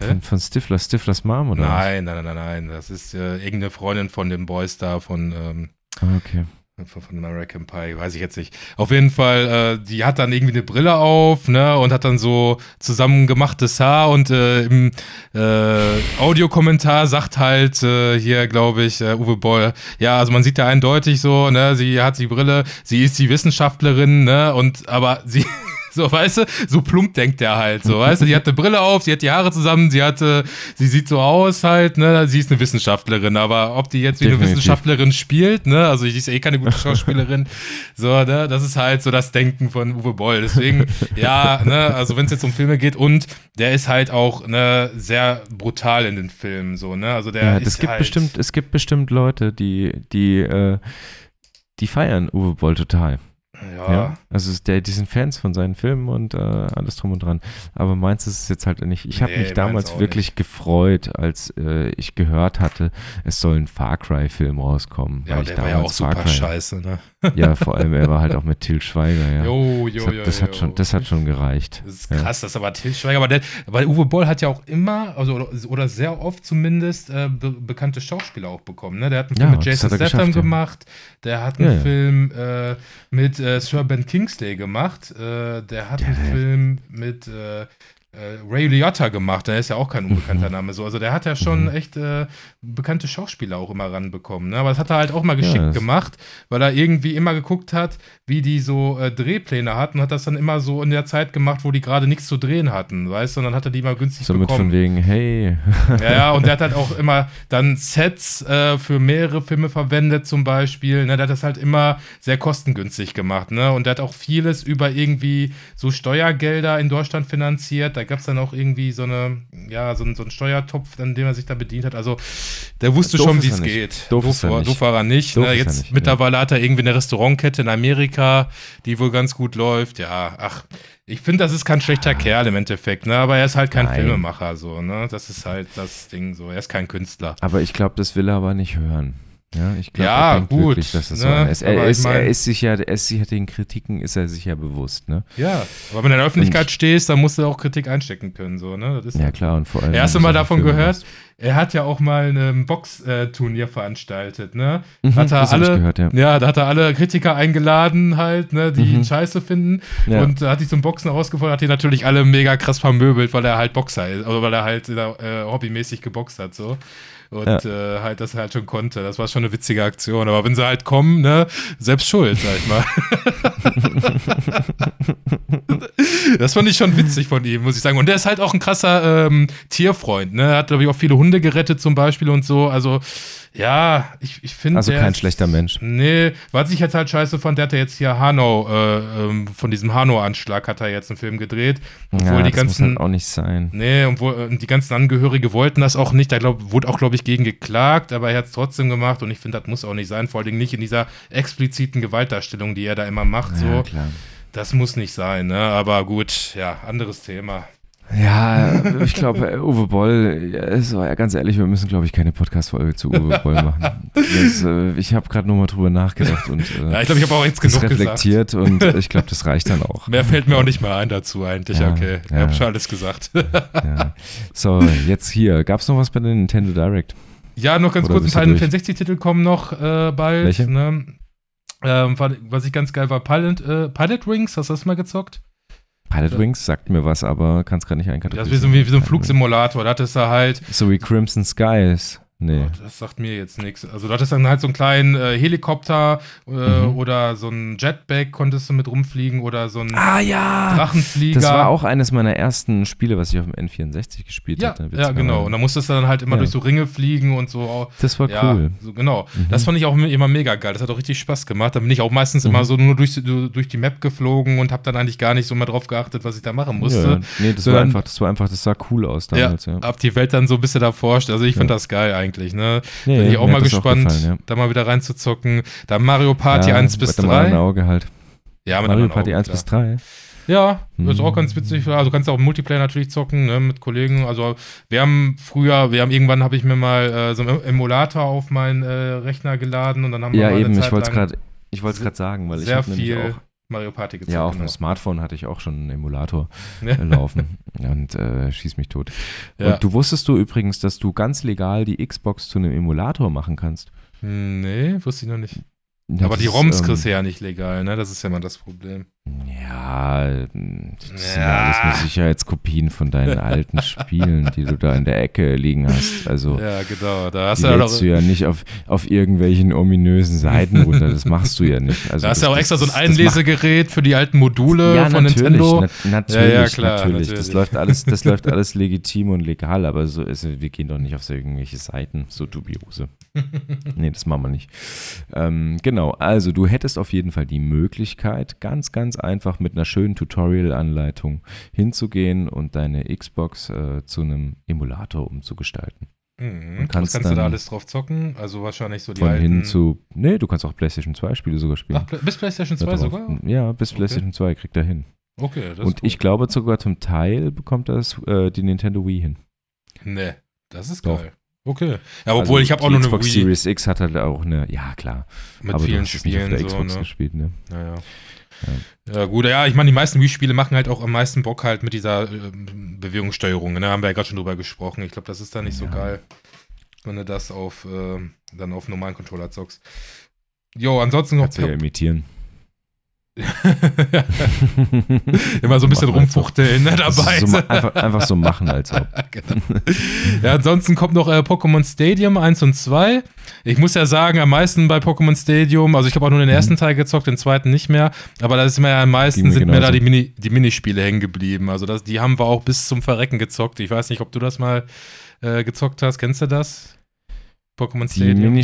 Von, von Stifler, Stiflers Mom oder Nein, nein, nein, nein, nein. Das ist äh, irgendeine Freundin von den Boys da von, ähm? Ah, okay. von, von American Pie, weiß ich jetzt nicht. Auf jeden Fall, äh, die hat dann irgendwie eine Brille auf, ne, und hat dann so zusammengemachtes Haar und äh, im äh, Audiokommentar sagt halt äh, hier, glaube ich, äh, Uwe Boll, ja, also man sieht da eindeutig so, ne, sie hat die Brille, sie ist die Wissenschaftlerin, ne, und aber sie So, weißt du, so plump denkt der halt, so, weißt du, die hat eine Brille auf, sie hat die Haare zusammen, sie hatte, sie sieht so aus halt, ne, sie ist eine Wissenschaftlerin, aber ob die jetzt wie Definitiv. eine Wissenschaftlerin spielt, ne, also sie ist eh keine gute Schauspielerin, so, ne, das ist halt so das Denken von Uwe Boll, deswegen, ja, ne, also wenn es jetzt um Filme geht und der ist halt auch, ne, sehr brutal in den Filmen, so, ne, also der Ja, das gibt halt, bestimmt, es gibt bestimmt Leute, die, die, äh, die feiern Uwe Boll total. Ja, Ja. Also der, die sind Fans von seinen Filmen und äh, alles drum und dran. Aber meins ist es jetzt halt nicht. Ich habe Nee, mich damals wirklich gefreut, als äh, ich gehört hatte, es soll ein Far Cry-Film rauskommen. ja, weil ich der war ja auch Far super Cry- scheiße, ne, Ja, vor allem er war halt auch mit Till Schweiger, ja. jo, das jo, hat, jo, das, hat schon, das hat schon gereicht. Das ist Ja. krass, das ist aber Til Schweiger, aber der, weil Uwe Boll hat ja auch immer, also oder, oder sehr oft zumindest, äh, be bekannte Schauspieler auch bekommen. Ne? Der hat einen Ja, Film mit das Jason Statham ja. gemacht, der hat einen Ja, ja. Film äh, mit äh, Sir Ben Kingsley gemacht, äh, der hat einen der- Film mit äh, äh, Ray Liotta gemacht, der ist ja auch kein unbekannter Mhm. Name so. Also der hat ja schon echt äh, bekannte Schauspieler auch immer ranbekommen. Ne? Aber das hat er halt auch mal Ja, geschickt das- gemacht, weil er irgendwie immer geguckt hat, wie die so äh, Drehpläne hatten und hat das dann immer so in der Zeit gemacht, wo die gerade nichts zu drehen hatten, weißt du? Und dann hat er die mal günstig So mit von bekommen. wegen, hey, Ja, ja, und der hat halt auch immer dann Sets äh, für mehrere Filme verwendet, zum Beispiel. Ne? Der hat das halt immer sehr kostengünstig gemacht. Ne? Und der hat auch vieles über irgendwie so Steuergelder in Deutschland finanziert. Da gab es dann auch irgendwie so eine, ja, so, ein- so einen Steuertopf, an dem er sich da bedient hat. Also der wusste Doof schon, wie es geht. Doof er war, nicht. doof war er nicht. Doof ne? Jetzt nicht, mittlerweile hat er irgendwie eine Restaurantkette in Amerika, die wohl ganz gut läuft. Ja, ach, ich finde, das ist kein schlechter Kerl im Endeffekt, ne? Aber er ist halt kein Nein. Filmemacher, so, ne? Das ist halt das Ding so. Er ist kein Künstler. aber ich glaube, das will er aber nicht hören. Ja, ich glaube, Ja, er gut, wirklich, dass so ne? ist. Er, ich ist, er mein- ist sich ja, er ist sich ja den Kritiken ist er sich ja bewusst, ne? Ja, aber wenn du in der Öffentlichkeit Und- stehst, dann musst du auch Kritik einstecken können, so, ne? Das ist Ja klar und vor allem. Hast wenn mal so davon gehört? machst. Er hat ja auch mal ein Boxturnier veranstaltet, ne? Mhm, Hat er das ich alle, gehört, ja. ja, da hat er alle Kritiker eingeladen, halt, ne, die Mhm. ihn scheiße finden. Ja. Und hat sich zum Boxen herausgefordert, hat die natürlich alle mega krass vermöbelt, weil er halt Boxer ist, oder weil er halt äh, hobbymäßig geboxt hat, so. Und äh, halt das halt schon konnte. Das war schon eine witzige Aktion. Aber wenn sie halt kommen, ne, selbst schuld, sag ich mal. das fand ich schon witzig von ihm, muss ich sagen. Und der ist halt auch ein krasser ähm, Tierfreund, ne? Er hat, glaube ich, auch viele Hunde gerettet zum Beispiel und so. Also, ja, ich, ich finde. Also kein schlechter Mensch. Nee, was ich jetzt halt scheiße fand, der hat ja jetzt hier Hanau, äh, ähm, von diesem Hanau-Anschlag hat er jetzt einen Film gedreht. Obwohl ja, die das muss ganzen. halt auch nicht sein. Nee, und wo, äh, die ganzen Angehörige wollten das auch nicht. Da glaub, wurde auch, glaube ich, gegen geklagt, aber er hat es trotzdem gemacht und ich finde, das muss auch nicht sein. Vor allen Dingen nicht in dieser expliziten Gewaltdarstellung, die er da immer macht. So. Ja, klar. Das muss nicht sein, ne? Aber gut, ja, anderes Thema. Ja, ich glaube, Uwe Boll, ja, es war ja ganz ehrlich, wir müssen, glaube ich, keine Podcast-Folge zu Uwe Boll machen. Das, äh, ich habe gerade nochmal drüber nachgedacht und äh, Ja, ich glaube, ich habe auch jetzt genug gesagt. reflektiert und ich glaube, das reicht dann auch. Mehr fällt mir auch nicht mehr ein dazu eigentlich. Ja, okay, ich ja. habe schon alles gesagt. Ja. So, jetzt hier. Gab es noch was bei der Nintendo Direct? Ja, noch ganz Oder kurz, ein paar durch? N64-Titel kommen noch äh, bald. Welche? Ne? Ähm, was ich ganz geil war, Pilot, äh, Pilot Rings, hast du das mal gezockt? Pilot. Wings sagt mir was, aber kann es gerade nicht Das ist einkategorisieren. wie so, wie, wie so ein Flugsimulator. Da hattest du halt, So wie Crimson Skies. Nee. oh, das sagt mir jetzt nichts. Also da hattest du dann halt so einen kleinen äh, Helikopter äh, Mhm. oder so ein Jetpack konntest du mit rumfliegen oder so ein Ah ja! Drachenflieger. Das war auch eines meiner ersten Spiele, was ich auf dem N64 gespielt ja, hatte. ja, genau. Und dann musstest du dann halt immer Ja. durch so Ringe fliegen und so. Das war ja, cool. so, genau. Mhm. Das fand ich auch immer mega geil. Das hat auch richtig Spaß gemacht. Da bin ich auch meistens Mhm. immer so nur durch, durch die Map geflogen und habe dann eigentlich gar nicht so mal drauf geachtet, was ich da machen musste. Ja, nee, das So war einfach, das war einfach, das sah cool aus damals, ja. Hab die Welt dann so ein bisschen erforscht. Also ich Ja. finde das geil eigentlich. Ne? Nee, Bin ich auch mal gespannt, gefallen, da mal wieder reinzuzocken. Da Mario Party ja. 1 bis mit einem anderen 3. Auge halt. Ja, mit Mario Party Augen, 1 klar. bis 3. Ja, ist Hm. auch ganz witzig. Also du kannst auch Multiplayer natürlich zocken, ne, mit Kollegen. Also wir haben früher, wir haben irgendwann habe ich mir mal äh, so einen Emulator auf meinen äh, Rechner geladen und dann haben wir Ja, eben, ich wollte es gerade ich wollte es gerade sagen, weil ich sehr hab nämlich viel auch Mario Party gezockt. ja, auf dem genau. Smartphone hatte ich auch schon einen Emulator Ja. laufen und äh, schieß mich tot. Ja. Und du wusstest du übrigens, dass du ganz legal die Xbox zu einem Emulator machen kannst? Hm, Nee, wusste ich noch nicht. Ja, Aber das die ROMs ähm, kriegst du ja nicht legal, ne? Das ist ja mal das Problem. Ja, das sind ja alles nur Sicherheitskopien von deinen alten Spielen, die du da in der Ecke liegen hast. Also Ja, genau. Da hast die du ja lädst du ja nicht auf, auf irgendwelchen ominösen Seiten runter. Das machst du ja nicht. Also da hast du das- ja auch extra so ein das- das Einlesegerät für die alten Module ja, von natürlich, Nintendo. na, natürlich, Ja, ja, klar, natürlich. Das natürlich. läuft alles, das läuft alles legitim und legal, aber so ist, wir gehen doch nicht auf so irgendwelche Seiten, so dubiose. nee, das machen wir nicht. Ähm, genau, also du hättest auf jeden Fall die Möglichkeit, ganz, ganz einfach mit einer schönen Tutorial-Anleitung hinzugehen und deine Xbox äh, zu einem Emulator umzugestalten. Mhm. Und Was kannst kannst du da alles drauf zocken? Also wahrscheinlich so die Von alten. hin zu, nee, du kannst auch PlayStation 2 Spiele sogar spielen. Ach, bis PlayStation Da 2 drauf. sogar? Ja, bis Okay. PlayStation 2 kriegt er hin. Okay, das Und ist ich glaube sogar zum Teil bekommt das äh, die Nintendo Wii hin. Nee, das ist Doch. geil. Okay. Ja, obwohl Also ich habe auch noch eine Xbox Wii Series X hat halt auch eine, ja klar, mit aber du vielen hast es nicht auf Spielen der so, Xbox ne? gespielt, ne? Ja, ja. ja, gut. Ja, ich meine, die meisten Wii-Spiele machen halt auch am meisten Bock halt mit dieser ähm, Bewegungssteuerung. Ne? Haben wir ja gerade schon drüber gesprochen. Ich glaube, das ist dann nicht so Ja. geil, wenn du das auf ähm, dann auf normalen Controller zockst. Jo, ansonsten noch Kannst du ja imitieren. immer so ein bisschen Machen rumfuchteln ne, dabei. so, einfach, einfach so machen, als ob. Genau. Ja, ansonsten kommt noch äh, Pokémon Stadium 1 und 2. Ich muss ja sagen, am meisten bei Pokémon Stadium, also ich habe auch nur den ersten Teil gezockt, den zweiten nicht mehr, aber da ist mir ja am meisten Mhm. Mir sind mir da genauso. die, Mini, die Minispiele hängen geblieben. Also das, die haben wir auch bis zum Verrecken gezockt. Ich weiß nicht, ob du das mal äh, gezockt hast. Kennst du das? Pokémon Die Stadium?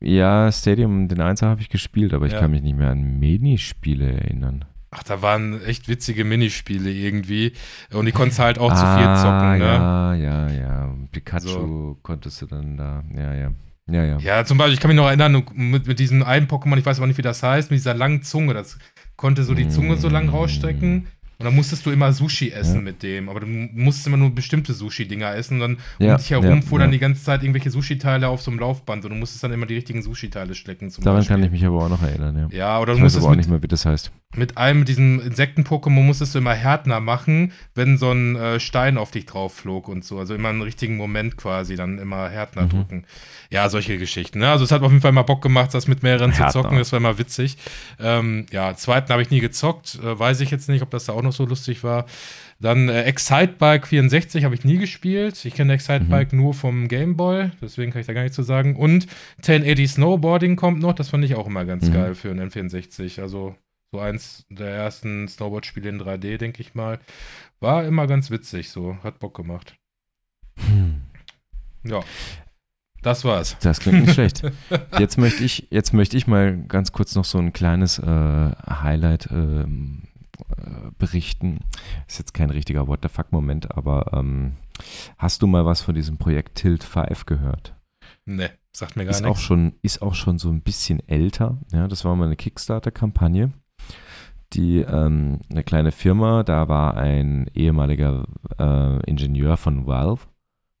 Ja, Stadium, den Einser habe ich gespielt, aber ich Ja. kann mich nicht mehr an Minispiele erinnern. Ach, da waren echt witzige Minispiele irgendwie. Und die konntest du halt auch zu viel zocken, ne? Ah, Ja, ja, ja. Pikachu So. konntest du dann da, ja, ja. Ja, ja. Ja, zum Beispiel, ich kann mich noch erinnern, mit, mit diesem einen Pokémon, ich weiß aber nicht, wie das heißt, mit dieser langen Zunge. Das konnte so die Zunge so lang rausstrecken. Und dann musstest du immer Sushi essen Ja. mit dem. Aber du musstest immer nur bestimmte Sushi-Dinger essen. Und dann Ja, um dich herum ja, fuhr dann die ganze Zeit irgendwelche Sushi-Teile auf so einem Laufband. Und du musstest dann immer die richtigen Sushi-Teile schlecken. Daran Beispiel. kann ich mich aber auch noch erinnern, ja. Ja, oder du Ich weiß musstest aber auch nicht mehr, wie das heißt. Mit einem mit diesem Insekten-Pokémon musstest du immer Härtner machen, wenn so ein äh, Stein auf dich drauf flog und so. Also immer einen richtigen Moment quasi, dann immer Härtner Mhm. drücken. Ja, solche Geschichten. Ne? Also es hat auf jeden Fall mal Bock gemacht, das mit mehreren zu Härtner. zocken. Das war immer witzig. Ähm, ja, zweiten habe ich nie gezockt. Äh, weiß ich jetzt nicht, ob das da auch noch so lustig war. Dann äh, Excitebike 64 habe ich nie gespielt. Ich kenne Excitebike Mhm. nur vom Game Boy, deswegen kann ich da gar nichts zu sagen. Und 1080 Snowboarding kommt noch, das fand ich auch immer ganz Mhm. geil für einen N64. Also so eins der ersten Snowboard-Spiele in 3D, denke ich mal. War immer ganz witzig, so, hat Bock gemacht. Hm. Ja. Das war's. Das klingt nicht schlecht. Jetzt möchte ich, jetzt möchte ich mal ganz kurz noch so ein kleines äh, Highlight ähm, äh, berichten. Ist jetzt kein richtiger What the fuck-Moment, aber ähm, hast du mal was von diesem Projekt Tilt 5 gehört? Ne, sagt mir gar Ist auch, nichts. schon, ist auch schon so ein bisschen älter. Ja, das war mal eine Kickstarter-Kampagne. Die ähm, eine kleine Firma, da war ein ehemaliger äh, Ingenieur von Valve.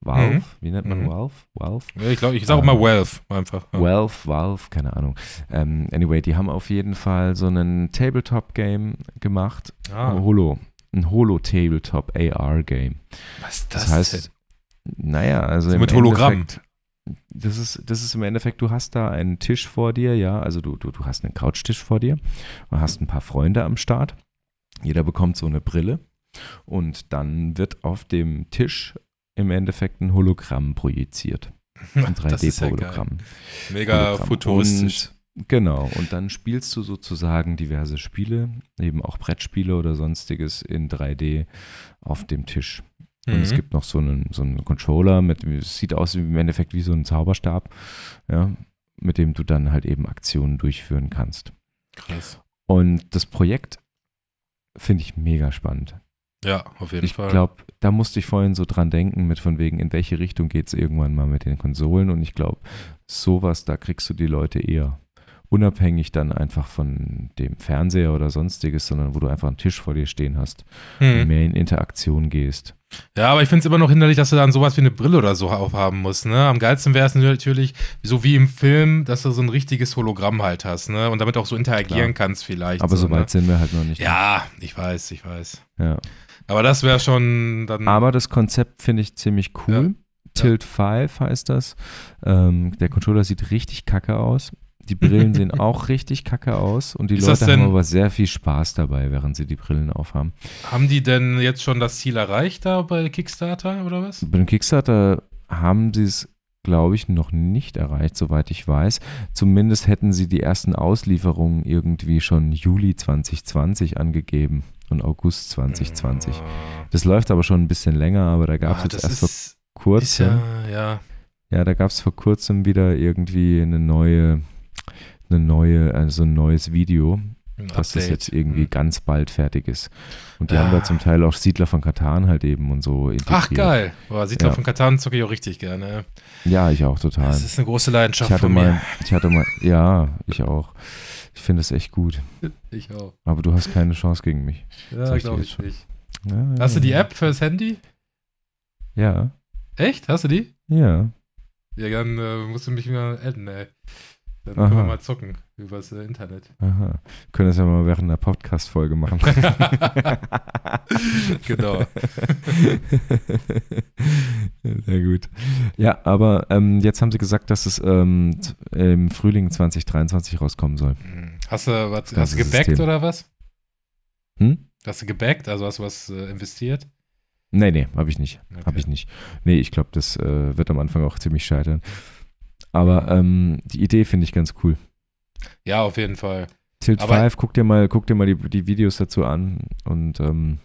Valve, Mhm. wie nennt man Mhm. Valve? Valve? Ja, ich glaube, ich sage Ähm, mal Wealth einfach. Ja. Valve, Valve, keine Ahnung. Ähm, anyway, die haben auf jeden Fall so einen Tabletop-Game gemacht. Ah, Holo. Ein Holo-Tabletop-AR-Game. was ist Das, das, heißt, naja, also So im mit Hologramm. Endeffekt, das ist, das ist im Endeffekt, du hast da einen Tisch vor dir, ja, also du, du, du hast einen Couchtisch vor dir und hast ein paar Freunde am Start. Jeder bekommt so eine Brille und dann wird auf dem Tisch im Endeffekt ein Hologramm projiziert. Ein Das ist ja geil. 3D-Hologramm. Mega Hologramm. futuristisch. Und, genau, und dann spielst du sozusagen diverse Spiele, eben auch Brettspiele oder sonstiges in 3D auf dem Tisch. Und es Mhm. gibt noch so einen, so einen Controller, mit, es sieht aus wie im Endeffekt wie so ein Zauberstab, ja, mit dem du dann halt eben Aktionen durchführen kannst. Krass. Und das Projekt finde ich mega spannend. Ja, auf jeden Ich Fall. glaube, da musste ich vorhin so dran denken, mit von wegen, in welche Richtung geht es irgendwann mal mit den Konsolen. Und ich glaube, sowas, da kriegst du die Leute eher unabhängig dann einfach von dem Fernseher oder sonstiges, sondern wo du einfach einen Tisch vor dir stehen hast Mhm. mehr in Interaktion gehst. Ja, aber ich finde es immer noch hinderlich, dass du dann sowas wie eine Brille oder so aufhaben musst. Ne? Am geilsten wäre es natürlich, so wie im Film, dass du so ein richtiges Hologramm halt hast ne? und damit auch so interagieren Klar. kannst vielleicht. Aber so weit ne? sind wir halt noch nicht. Ja, ich weiß, ich weiß. ja. Aber das wäre schon dann. Aber das Konzept finde ich ziemlich cool. Tilt 5 heißt das. Ähm, der Controller sieht richtig kacke aus. Die Brillen sehen auch richtig kacke aus und die Ist Leute haben denn- aber sehr viel Spaß dabei, während sie die Brillen aufhaben. Haben die denn jetzt schon das Ziel erreicht da bei Kickstarter oder was? Bei dem Kickstarter haben sie es, glaube ich, noch nicht erreicht, soweit ich weiß. Zumindest hätten sie die ersten Auslieferungen irgendwie schon Juli 2020 angegeben und August 2020. Ah, Das läuft aber schon ein bisschen länger, aber da gab es ah, jetzt erst vor ist, kurzem. ja, ja. Ja, da gab es vor kurzem wieder irgendwie eine neue, eine neue, also ein neues Video, ein dass das jetzt irgendwie Hm. ganz bald fertig ist. Und die haben da Ah. zum Teil auch Siedler von Katan halt eben und so integriert. Ach geil. Boah, Siedler Ja. von Katan zocke ich auch richtig gerne. Ja, ich auch total. Das ist eine große Leidenschaft Ich hatte von mal, mir. ich hatte mal, ja, ich auch. Ich finde es echt gut. Ich auch. Aber du hast keine Chance gegen mich. Ja, ich glaube ich jetzt nicht. Ja, Hast du die ja. App fürs Handy? Ja, Echt? Hast du die? ja. Ja, dann äh, musst du mich mal adden, ey. Dann Aha. können wir mal zocken übers äh, Internet. Aha. Können das ja mal während einer Podcast-Folge machen. genau. Sehr gut. Ja, aber ähm, jetzt haben sie gesagt, dass es ähm, im Frühling 2023 rauskommen soll. Hm. Hast du was, hast du gebackt System. oder was? Hm? Hast du gebackt? Also hast du was äh, investiert? Nee, nee, habe ich nicht. Okay. Habe ich nicht. Nee, ich glaube, das äh, wird am Anfang auch ziemlich scheitern. Aber ähm, die Idee finde ich ganz cool. Ja, auf jeden Fall. Tilt Aber- 5, guck dir mal, guck dir mal die, die Videos dazu an und ähm,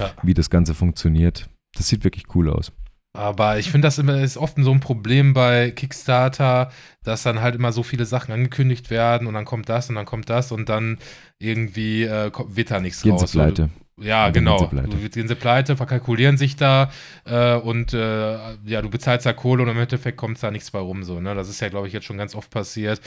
Ja. wie das Ganze funktioniert. Das sieht wirklich cool aus. Aber ich finde, das immer ist oft so ein Problem bei Kickstarter, dass dann halt immer so viele Sachen angekündigt werden und dann kommt das und dann kommt das und dann irgendwie äh, wird da nichts Gehen sie raus. pleite. Ja, genau. gehen sie gehen sie pleite, verkalkulieren sich da äh, und äh, ja, du bezahlst da Kohle und im Endeffekt kommt da nichts bei rum. So, ne? Das ist ja, glaube ich, jetzt schon ganz oft passiert.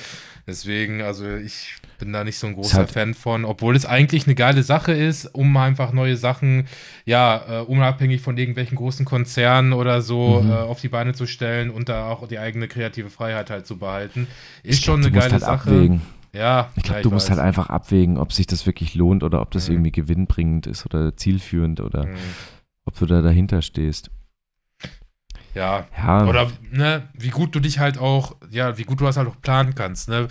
Deswegen, also ich bin da nicht so ein großer halt- Fan von, obwohl es eigentlich eine geile Sache ist, um einfach neue Sachen, ja, äh, unabhängig von irgendwelchen großen Konzernen oder so Mhm. äh, auf die Beine zu stellen und da auch die eigene kreative Freiheit halt zu behalten. Ist glaub, schon eine geile halt Sache. abwägen. Ja, Ich glaube, ja, du musst weiß. halt einfach abwägen, ob sich das wirklich lohnt oder ob das Mhm. irgendwie gewinnbringend ist oder zielführend oder Mhm. ob du da dahinter stehst. Ja, Ja, Oder ne, wie gut du dich halt auch, ja, wie gut du das halt auch planen kannst. Ne?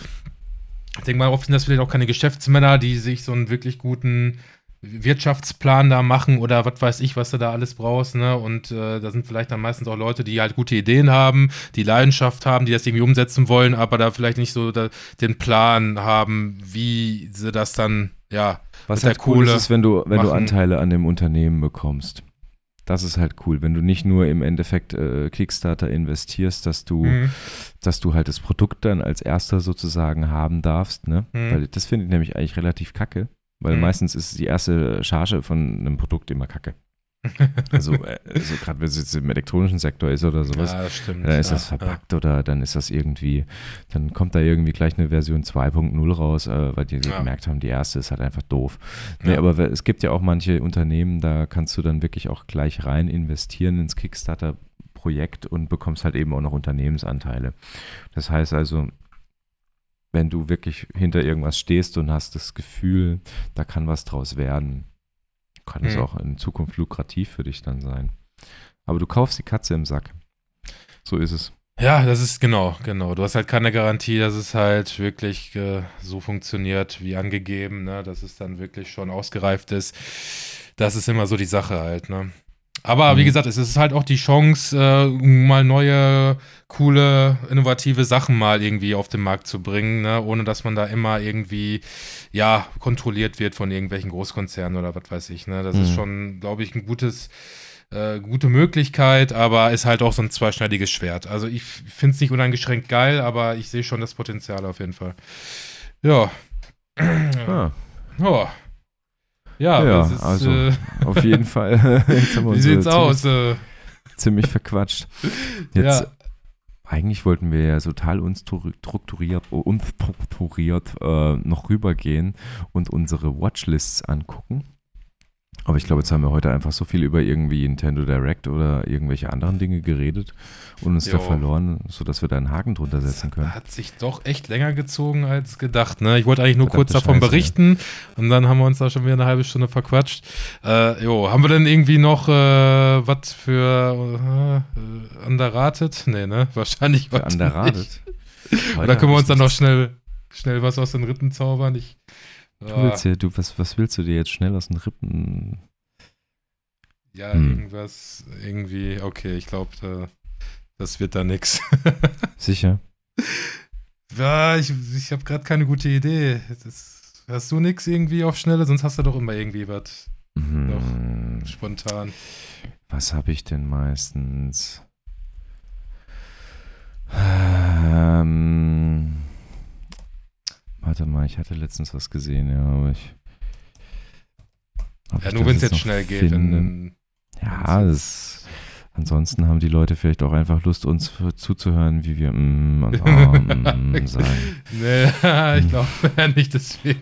Ich denke mal, oft sind das vielleicht auch keine Geschäftsmänner, die sich so einen wirklich guten Wirtschaftsplan da machen oder was weiß ich, was du da alles brauchst. Ne? Und äh, da sind vielleicht dann meistens auch Leute, die halt gute Ideen haben, die Leidenschaft haben, die das irgendwie umsetzen wollen, aber da vielleicht nicht so da, den Plan haben, wie sie das dann, ja, was halt cool ist, wenn du, wenn du machen. Anteile an dem Unternehmen bekommst. Das ist halt cool, wenn du nicht nur im Endeffekt äh, Kickstarter investierst, dass du, Mhm. dass du halt das Produkt dann als erster sozusagen haben darfst, ne? Mhm. Weil das finde ich nämlich eigentlich relativ kacke, weil Mhm. meistens ist die erste Charge von einem Produkt immer kacke. Also, äh, also gerade wenn es jetzt im elektronischen Sektor ist oder sowas, ja, dann ist ja, das verpackt oder dann ist das irgendwie, dann kommt da irgendwie gleich eine Version 2.0 raus, äh, weil die Ja. gemerkt haben, die erste ist halt einfach doof. Nee, Ja. aber es gibt ja auch manche Unternehmen, da kannst du dann wirklich auch gleich rein investieren ins Kickstarter-Projekt und bekommst halt eben auch noch Unternehmensanteile. Das heißt also, wenn du wirklich hinter irgendwas stehst und hast das Gefühl, da kann was draus werden, kann es Mhm. auch in Zukunft lukrativ für dich dann sein. Aber du kaufst die Katze im Sack. So ist es. Ja, das ist genau, genau. Du hast halt keine Garantie, dass es halt wirklich äh, so funktioniert wie angegeben, ne? dass es dann wirklich schon ausgereift ist. Das ist immer so die Sache halt, ne? Aber wie Mhm. gesagt, es ist halt auch die Chance, äh, mal neue, coole, innovative Sachen mal irgendwie auf den Markt zu bringen, ne? ohne dass man da immer irgendwie, ja, kontrolliert wird von irgendwelchen Großkonzernen oder was weiß ich. Ne? Das ist Mhm. schon, glaube ich, ein gutes, äh, gute Möglichkeit, aber ist halt auch so ein zweischneidiges Schwert. Also ich finde es nicht uneingeschränkt geil, aber ich sehe schon das Potenzial auf jeden Fall. Ja. Ah, Ja. Ja, Ja, ist, also, äh, auf jeden Fall. Wie sieht's äh, aus? Äh, Ziemlich, ziemlich verquatscht. Jetzt, ja. eigentlich wollten wir ja total unstrukturiert, unstrukturiert äh, noch rübergehen und unsere Watchlists angucken. Aber ich glaube, jetzt haben wir heute einfach so viel über irgendwie Nintendo Direct oder irgendwelche anderen Dinge geredet und uns da Jo. verloren, sodass wir da einen Haken drunter setzen können. Hat sich doch echt länger gezogen als gedacht. Ne? Ich wollte eigentlich nur kurz Verdammte davon Scheiße, berichten und dann haben wir uns da schon wieder eine halbe Stunde verquatscht. Äh, jo, haben wir denn irgendwie noch äh, was für äh, underrated? Nee, ne? Wahrscheinlich Für underrated. Oder können wir uns dann noch schnell, schnell was aus den Rippen zaubern? Ich, Du willst ja, du, was, was willst du dir jetzt schnell aus den Rippen? Ja, Hm. irgendwas, irgendwie, okay, ich glaube, da, das wird da nix. Sicher? ja, ich, ich habe gerade keine gute Idee. Das, hast du nix irgendwie auf Schnelle? Sonst hast du doch immer irgendwie was Hm, spontan. was habe ich denn meistens? Ähm, warte mal, ich hatte letztens was gesehen, ja, aber ich. Ja, ich nur wenn es jetzt schnell geht. finde. Wenn, Ja, das, ansonsten haben die Leute vielleicht auch einfach Lust, uns für, zuzuhören, wie wir mm und ah, mm sagen. nee, ich glaube nicht deswegen.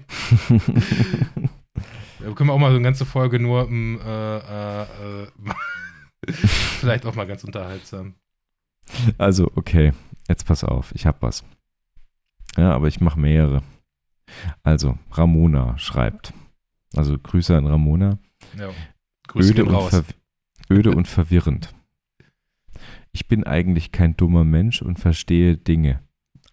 Ja, können wir auch mal so eine ganze Folge nur mm, äh, äh, äh, vielleicht auch mal ganz unterhaltsam. Also, okay, jetzt pass auf, ich habe was. Ja, aber ich mache mehrere. Also, Ramona schreibt. Also, Grüße an Ramona. Ja. Grüße öde, und öde und verwirrend. Ich bin eigentlich kein dummer Mensch und verstehe Dinge.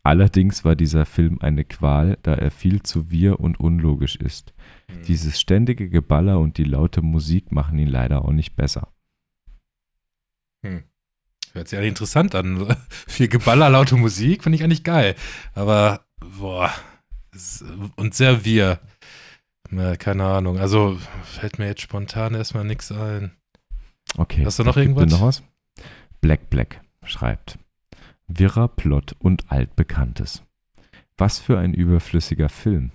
Allerdings war dieser Film eine Qual, da er viel zu wir und unlogisch ist. Hm. Dieses ständige Geballer und die laute Musik machen ihn leider auch nicht besser. Hört sich eigentlich interessant an. Viel Geballer, laute Musik, finde ich eigentlich geil. Aber, boah, und sehr wir. Na, keine Ahnung. Also, fällt mir jetzt spontan erstmal nichts ein. Okay. Hast du noch irgendwas? noch was? Black Black schreibt. Wirrer Plot und Altbekanntes. Was für ein überflüssiger Film.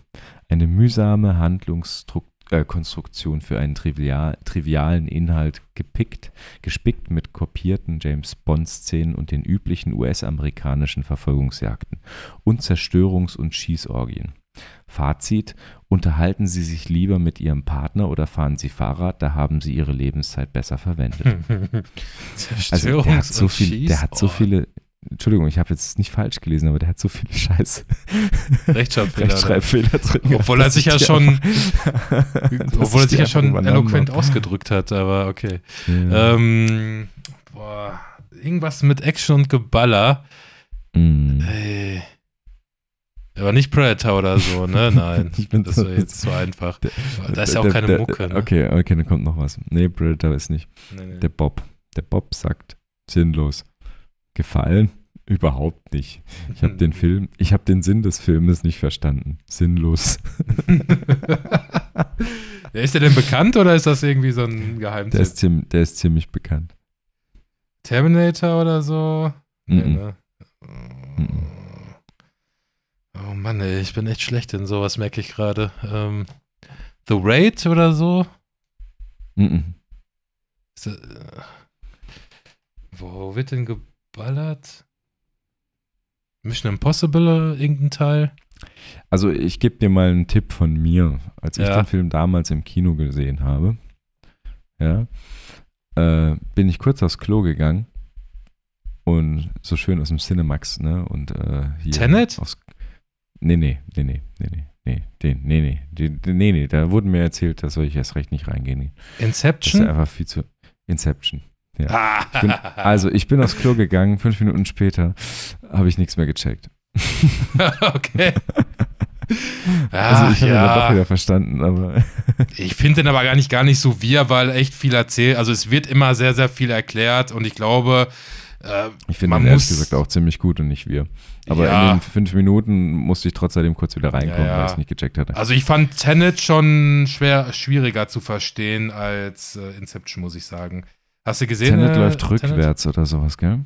Eine mühsame Handlungskonstruktion äh, Konstruktion für einen trivial, trivialen Inhalt gepickt, gespickt mit kopierten James Bond-Szenen und den üblichen US-amerikanischen Verfolgungsjagden und Zerstörungs- und Schießorgien. Fazit: Unterhalten Sie sich lieber mit Ihrem Partner oder fahren Sie Fahrrad, da haben Sie Ihre Lebenszeit besser verwendet. Also der hat so und viel, der hat so viele. Entschuldigung, ich habe jetzt nicht falsch gelesen, aber der hat so viele Scheiße Oh, Rechtschreibfehler. Rechtschreibfehler drin. Obwohl er sich ja schon- Obwohl er ich sich ja schon eloquent ausgedrückt hat, aber okay. Ja. Ähm, boah, irgendwas mit Action und Geballer. Mm. Ey. Aber nicht Predator oder so, ne? Nein. Ich bin Das wäre jetzt zu einfach. Da ist ja auch Der- keine der- Mucke, ne? Okay, okay, dann kommt noch was. Nee, Predator ist nicht. Nee, nee. Der Bob. Der Bob sagt, sinnlos. Gefallen? Überhaupt nicht. Ich habe den Film, ich habe den Sinn des Filmes nicht verstanden. Sinnlos. ja, ist der denn bekannt oder ist das irgendwie so ein Der Geheimtipp? ist, ziem, der ist ziemlich bekannt. Terminator oder so? Nee, Mhm. ne? Oh Mann, ey, ich bin echt schlecht in sowas, merke ich gerade. Ähm, The Raid oder so? Mhm. Ist, das, äh, wo wird denn geballert? Mission Impossible, irgendein Teil? Also ich gebe dir mal einen Tipp von mir, als ich Ja. den Film damals im Kino gesehen habe. Ja, äh, bin ich kurz aufs Klo gegangen und so schön aus dem Cinemax, ne? Und äh, hier Tenet? Aufs, nee, nee, nee, nee, nee, nee, nee, den, nee, nee, den, nee, nee, da wurde mir erzählt, da soll ich erst recht nicht reingehen. Das ist Inception? einfach viel zu Inception. Ah. Ich bin, also ich bin aufs Klo gegangen, fünf Minuten später habe ich nichts mehr gecheckt. okay. also Ach, ich habe ihn dann doch ja. wieder verstanden, aber Ich finde den aber gar nicht, gar nicht so wir, weil echt viel erzählt. Also es wird immer sehr, sehr viel erklärt und ich glaube, äh, Ich finde Man ihn ehrlich muss- gesagt auch ziemlich gut und nicht wir. Aber Ja. in den fünf Minuten musste ich trotzdem kurz wieder reinkommen, Ja, ja. weil ich es nicht gecheckt hatte. also ich fand Tenet schon schwer, schwieriger zu verstehen als äh, Inception, muss ich sagen. Hast du gesehen? Tenet äh, läuft Tenet? rückwärts oder sowas, gell?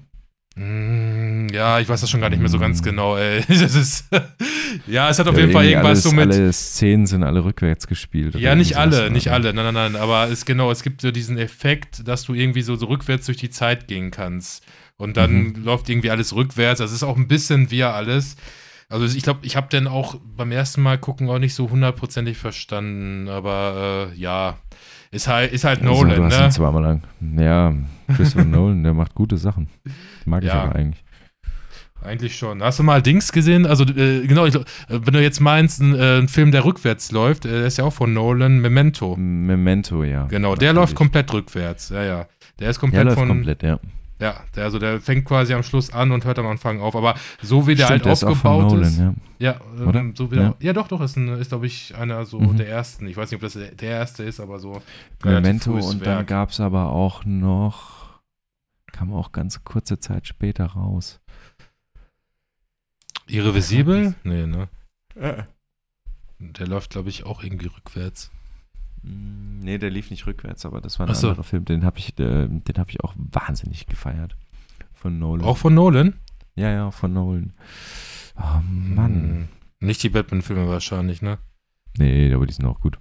Mm, ja, ich weiß das schon gar nicht mehr so ganz Mm. genau, ey. Das ist, ja, es hat auf Ja, jeden Fall irgendwas alles, so mit. Alle Szenen sind alle rückwärts gespielt. Ja, nicht alle, nicht oder? alle, nein, nein, nein, aber es genau, es gibt so diesen Effekt, dass du irgendwie so, so rückwärts durch die Zeit gehen kannst und dann Mhm. läuft irgendwie alles rückwärts, das ist auch ein bisschen wie alles. Also ich glaube, ich habe den auch beim ersten Mal gucken auch nicht so hundertprozentig verstanden, aber äh, ja, ist halt, ist halt Also, du Nolan, hast ihn ne? zweimal lang. Ja, Christopher Nolan, der macht gute Sachen. Mag ich Ja. aber eigentlich. Eigentlich schon. Hast du mal Dings gesehen? Also äh, genau, ich, äh, wenn du jetzt meinst, ein, äh, ein Film, der rückwärts läuft, äh, der ist ja auch von Nolan, Memento. Memento, ja. Genau, der Natürlich. läuft komplett rückwärts. Ja, ja. Der ist Der komplett läuft von komplett, ja. Ja, der, also der fängt quasi am Schluss an und hört am Anfang auf. Aber so wie der Stimmt, halt der ist auch von aufgebaut Nolan, ist. ja. Ja, ähm, so wie Ja. ja. ja, doch, doch, ist, ein, ist glaube ich, einer so Mhm. der ersten. Ich weiß nicht, ob das der der erste ist, aber so. Memento und dann gab es aber auch noch, kam auch ganz kurze Zeit später raus. Irreversibel? Nee, ne? Der läuft, glaube ich, auch irgendwie rückwärts. Mm, Nee, der lief nicht rückwärts, aber das war ein so. anderer Film. Den habe ich, den hab ich auch wahnsinnig gefeiert. Von Nolan. Auch von Nolan? Ja, ja, von Nolan. Oh Mann. Hm, Nicht die Batman-Filme wahrscheinlich, ne? Nee, aber die sind auch gut.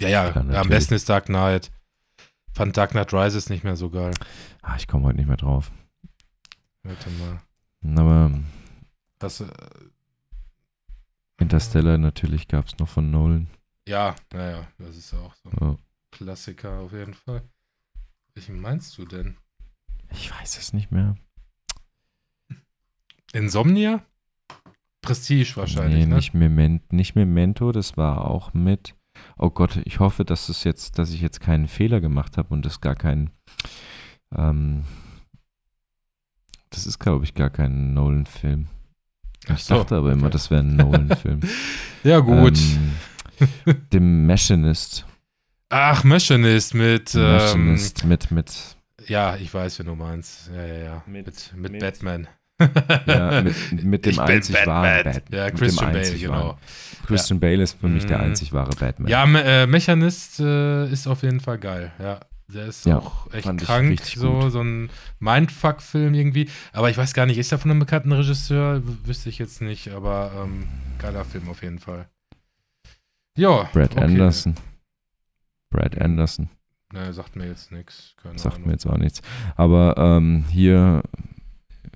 Ja, ja, Klar, am besten ist Dark Knight. Fand Dark Knight Rises nicht mehr so geil. Ah, ich komme heute nicht mehr drauf. Warte mal. Aber Das, äh, Interstellar natürlich gab es noch von Nolan. Ja, naja, das ist auch so ein Ja. Klassiker auf jeden Fall. Welchen meinst du denn? Ich weiß es nicht mehr. Insomnia? Prestige wahrscheinlich, nee, ne? nicht, Memento, nicht Memento, das war auch mit. Oh Gott, ich hoffe, dass es jetzt, dass ich jetzt keinen Fehler gemacht habe und das gar kein. Ähm, das ist, glaube ich, gar kein Nolan-Film. Ich so, dachte aber immer, das wäre ein Nolan-Film. Ja, gut. Ähm, The Machinist. Ach, Machinist mit, ähm, Machinist mit, mit, ja, ich weiß, wen du meinst. Ja, ja, ja. Mit- Mit, mit, mit- Batman. ja, mit, mit dem Ich bin einzig wahren Batman. Batman. Ja, Mit dem Christian Bale, genau. wahren. Christian Bale ist für mich der Mhm. einzig wahre Batman. Ja, Me äh, Mechanist äh, ist auf jeden Fall geil. Ja, der ist Ja, auch echt krank. So, gut. so ein Mindfuck-Film irgendwie. Aber ich weiß gar nicht, ist der von einem bekannten Regisseur? W wüsste ich jetzt nicht, aber ähm, geiler Film auf jeden Fall. Ja. Brad okay. Anderson. Brad Anderson. Ne, sagt mir jetzt nichts. Sagt Ahnung. mir jetzt auch nichts. Aber ähm, hier,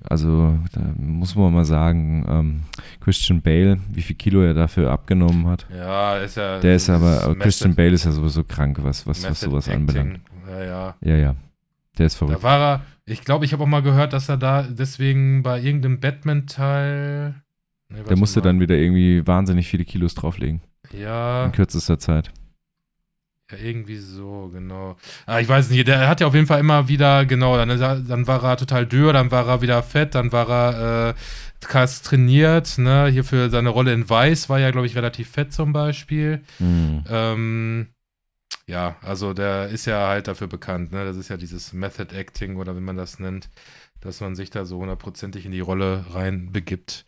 also da muss man mal sagen, ähm, Christian Bale, wie viel Kilo er dafür abgenommen hat. Ja, ist ja. Der ist aber, Method- Christian Bale ist ja sowieso krank, was, was, was sowas Acting. anbelangt. Ja, ja. Ja, ja. Der ist Da verrückt. war er, ich glaube, ich habe auch mal gehört, dass er da deswegen bei irgendeinem Batman-Teil. Nee, Der musste mal. dann wieder irgendwie wahnsinnig viele Kilos drauflegen. Ja, In kürzester Zeit. ja, irgendwie so, genau. Ah, ich weiß nicht, der hat ja auf jeden Fall immer wieder, genau, dann, er, dann war er total dürr, dann war er wieder fett, dann war er äh, krass trainiert, ne? Hier für seine Rolle in Weiß war er, glaube ich, relativ fett zum Beispiel. Hm. Ähm, ja, also der ist ja halt dafür bekannt, ne? Das ist ja dieses Method Acting oder wie man das nennt, dass man sich da so hundertprozentig in die Rolle reinbegibt.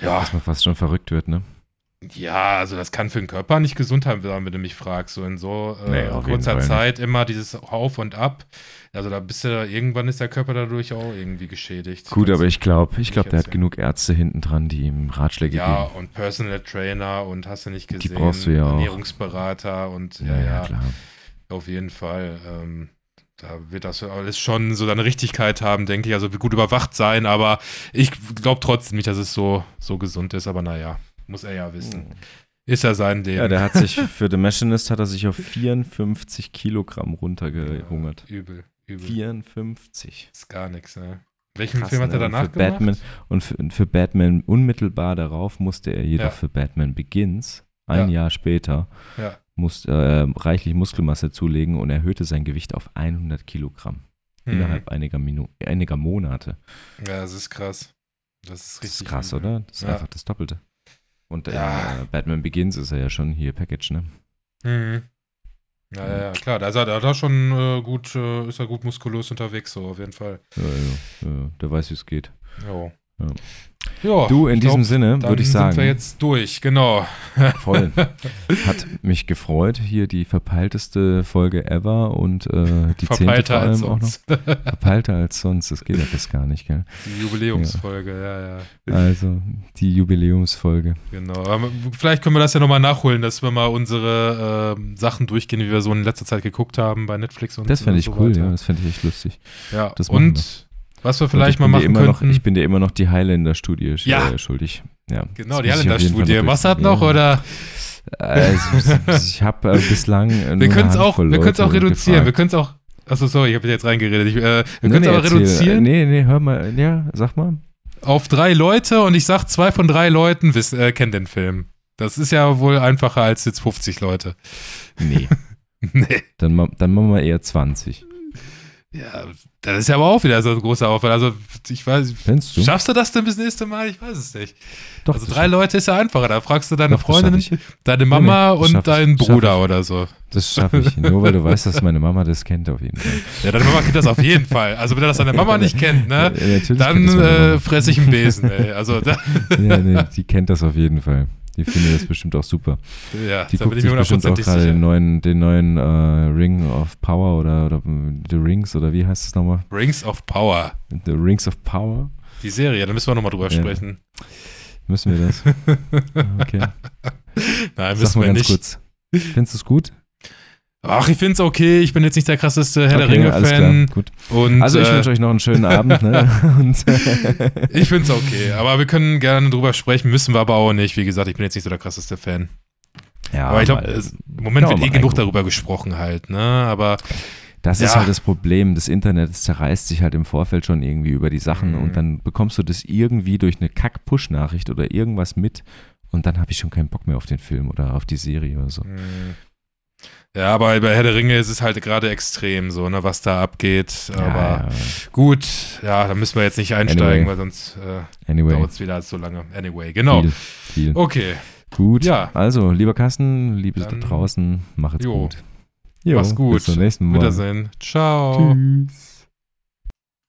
Ja, Dass man fast schon verrückt wird, ne? Ja, also das kann für den Körper nicht gesund sein, wenn du mich fragst. So in so äh, Nee, kurzer Zeit immer dieses Auf und Ab. Also da bist du, irgendwann ist der Körper dadurch auch irgendwie geschädigt. Gut, aber ich glaube, ich nicht glaube, der hat genug Ärzte hinten dran, die ihm Ratschläge Ja, geben. und Personal Trainer und hast du nicht gesehen, Die brauchst du ja auch. Ernährungsberater und ja, ja, klar. Auf jeden Fall. Ähm, da wird das alles schon so seine Richtigkeit haben, denke ich. Also gut überwacht sein, aber ich glaube trotzdem nicht, dass es so, so gesund ist. Aber naja, muss er ja wissen. Ist ja sein Leben. Ja, der hat sich für The Machinist hat er sich auf 54 Kilogramm runtergehungert. Ja, übel, übel. 54. Ist gar nichts, ne? Welchen Krass, Film hat er ne? Danach für Batman gemacht? und für, für Batman unmittelbar darauf musste er jedoch Ja. für Batman Begins ein Ja. Jahr später Ja. muss, äh, reichlich Muskelmasse zulegen und erhöhte sein Gewicht auf 100 Kilogramm Mhm. innerhalb einiger, Minu einiger Monate. Ja, das ist krass. Das ist Das richtig ist krass, oder? Das ist einfach das Doppelte. Und äh, Ja. Batman Begins ist er ja schon hier Package, ne? Mhm. Ja, ja, ja, klar. Da ist er, da schon äh, gut, äh, ist er gut muskulös unterwegs, so auf jeden Fall. Ja, ja, ja, der weiß, wie es geht. Jo. Ja. Ja, Du, in diesem glaub, Sinne würde ich sagen, sind wir jetzt durch, genau. voll. Hat mich gefreut. Hier die verpeilteste Folge ever und äh, die zehnte Verpeilter vor als allem auch noch. sonst. Verpeilter als sonst. Das geht ja fast gar nicht, gell? Die Jubiläumsfolge, ja, ja. Also die Jubiläumsfolge. Genau. Aber vielleicht können wir das ja nochmal nachholen, dass wir mal unsere ähm, Sachen durchgehen, wie wir so in letzter Zeit geguckt haben bei Netflix und Das fände ich so cool, weiter. ja. Das fände ich echt lustig. Ja, Das und was wir vielleicht mal machen könnten. Noch, ich bin dir immer noch die Highlander-Studie Ja. äh, schuldig. Ja, genau, die Highlander-Studie. noch Was hat noch, Ja. oder? Also, ich habe äh, bislang. äh, Wir können es auch, wir auch reduzieren. Wir können es auch. Achso, sorry, ich habe jetzt reingeredet. Ich, äh, wir Nee, können es nee, aber erzähl. reduzieren Nee, nee, hör mal. Ja, sag mal. auf drei Leute und ich sag, zwei von drei Leuten wiss, äh, kennen den Film. Das ist ja wohl einfacher als jetzt 50 Leute. Nee. nee. Dann, dann machen wir eher 20. Ja, das ist ja aber auch wieder so ein großer Aufwand. Also, ich weiß, Findest du? schaffst du das denn bis nächste Mal? Ich weiß es nicht. Doch, also, drei Leute ist ja einfacher. Da fragst du deine Doch, Freundin, deine Mama Nee, nee, und deinen Bruder oder so. Das schaffe ich. Nur weil du weißt, dass meine Mama das kennt, auf jeden Fall. Ja, deine Mama kennt das auf jeden Fall. Also, wenn er das deine Mama nicht kennt, ne? Ja, natürlich Dann äh, fresse ich einen Besen, ey. Also, Ja, nee, die kennt das auf jeden Fall. Die findet das bestimmt auch super. ja, Die da guckt ich sich bestimmt auch gerade den neuen, den neuen äh, Ring of Power oder, oder The Rings oder wie heißt es nochmal? Rings of Power. The Rings of Power? Die Serie, da müssen wir nochmal drüber Ja. sprechen. Müssen wir das? Okay. Nein, Sag müssen mal wir ganz nicht. kurz. Findest du es gut? Ach, ich find's okay. Ich bin jetzt nicht der krasseste Herr Okay, der Ringe-Fan. Also ich äh, wünsche euch noch einen schönen Abend. Ne? Und, ich find's okay. Aber wir können gerne drüber sprechen, müssen wir aber auch nicht. Wie gesagt, ich bin jetzt nicht so der krasseste Fan. ja, aber ich glaube, im Moment wird eh genug darüber gesprochen halt, ne? Aber Das ist Ja. halt das Problem. Das Internet das zerreißt sich halt im Vorfeld schon irgendwie über die Sachen Mhm. und dann bekommst du das irgendwie durch eine Kack-Push-Nachricht oder irgendwas mit und dann habe ich schon keinen Bock mehr auf den Film oder auf die Serie oder so. mh, ja, aber bei Herr der Ringe ist es halt gerade extrem so, ne, was da abgeht. Aber ja, gut, ja, da müssen wir jetzt nicht einsteigen, Anyway. weil sonst äh, anyway. dauert es wieder so lange. Anyway, genau. Viel, viel. Okay, Gut. Ja. Also, lieber Carsten, liebe da draußen, mach es Jo. gut. Jo, Mach's gut. Bis zum nächsten Mal. Wiedersehen. Ciao. Tschüss.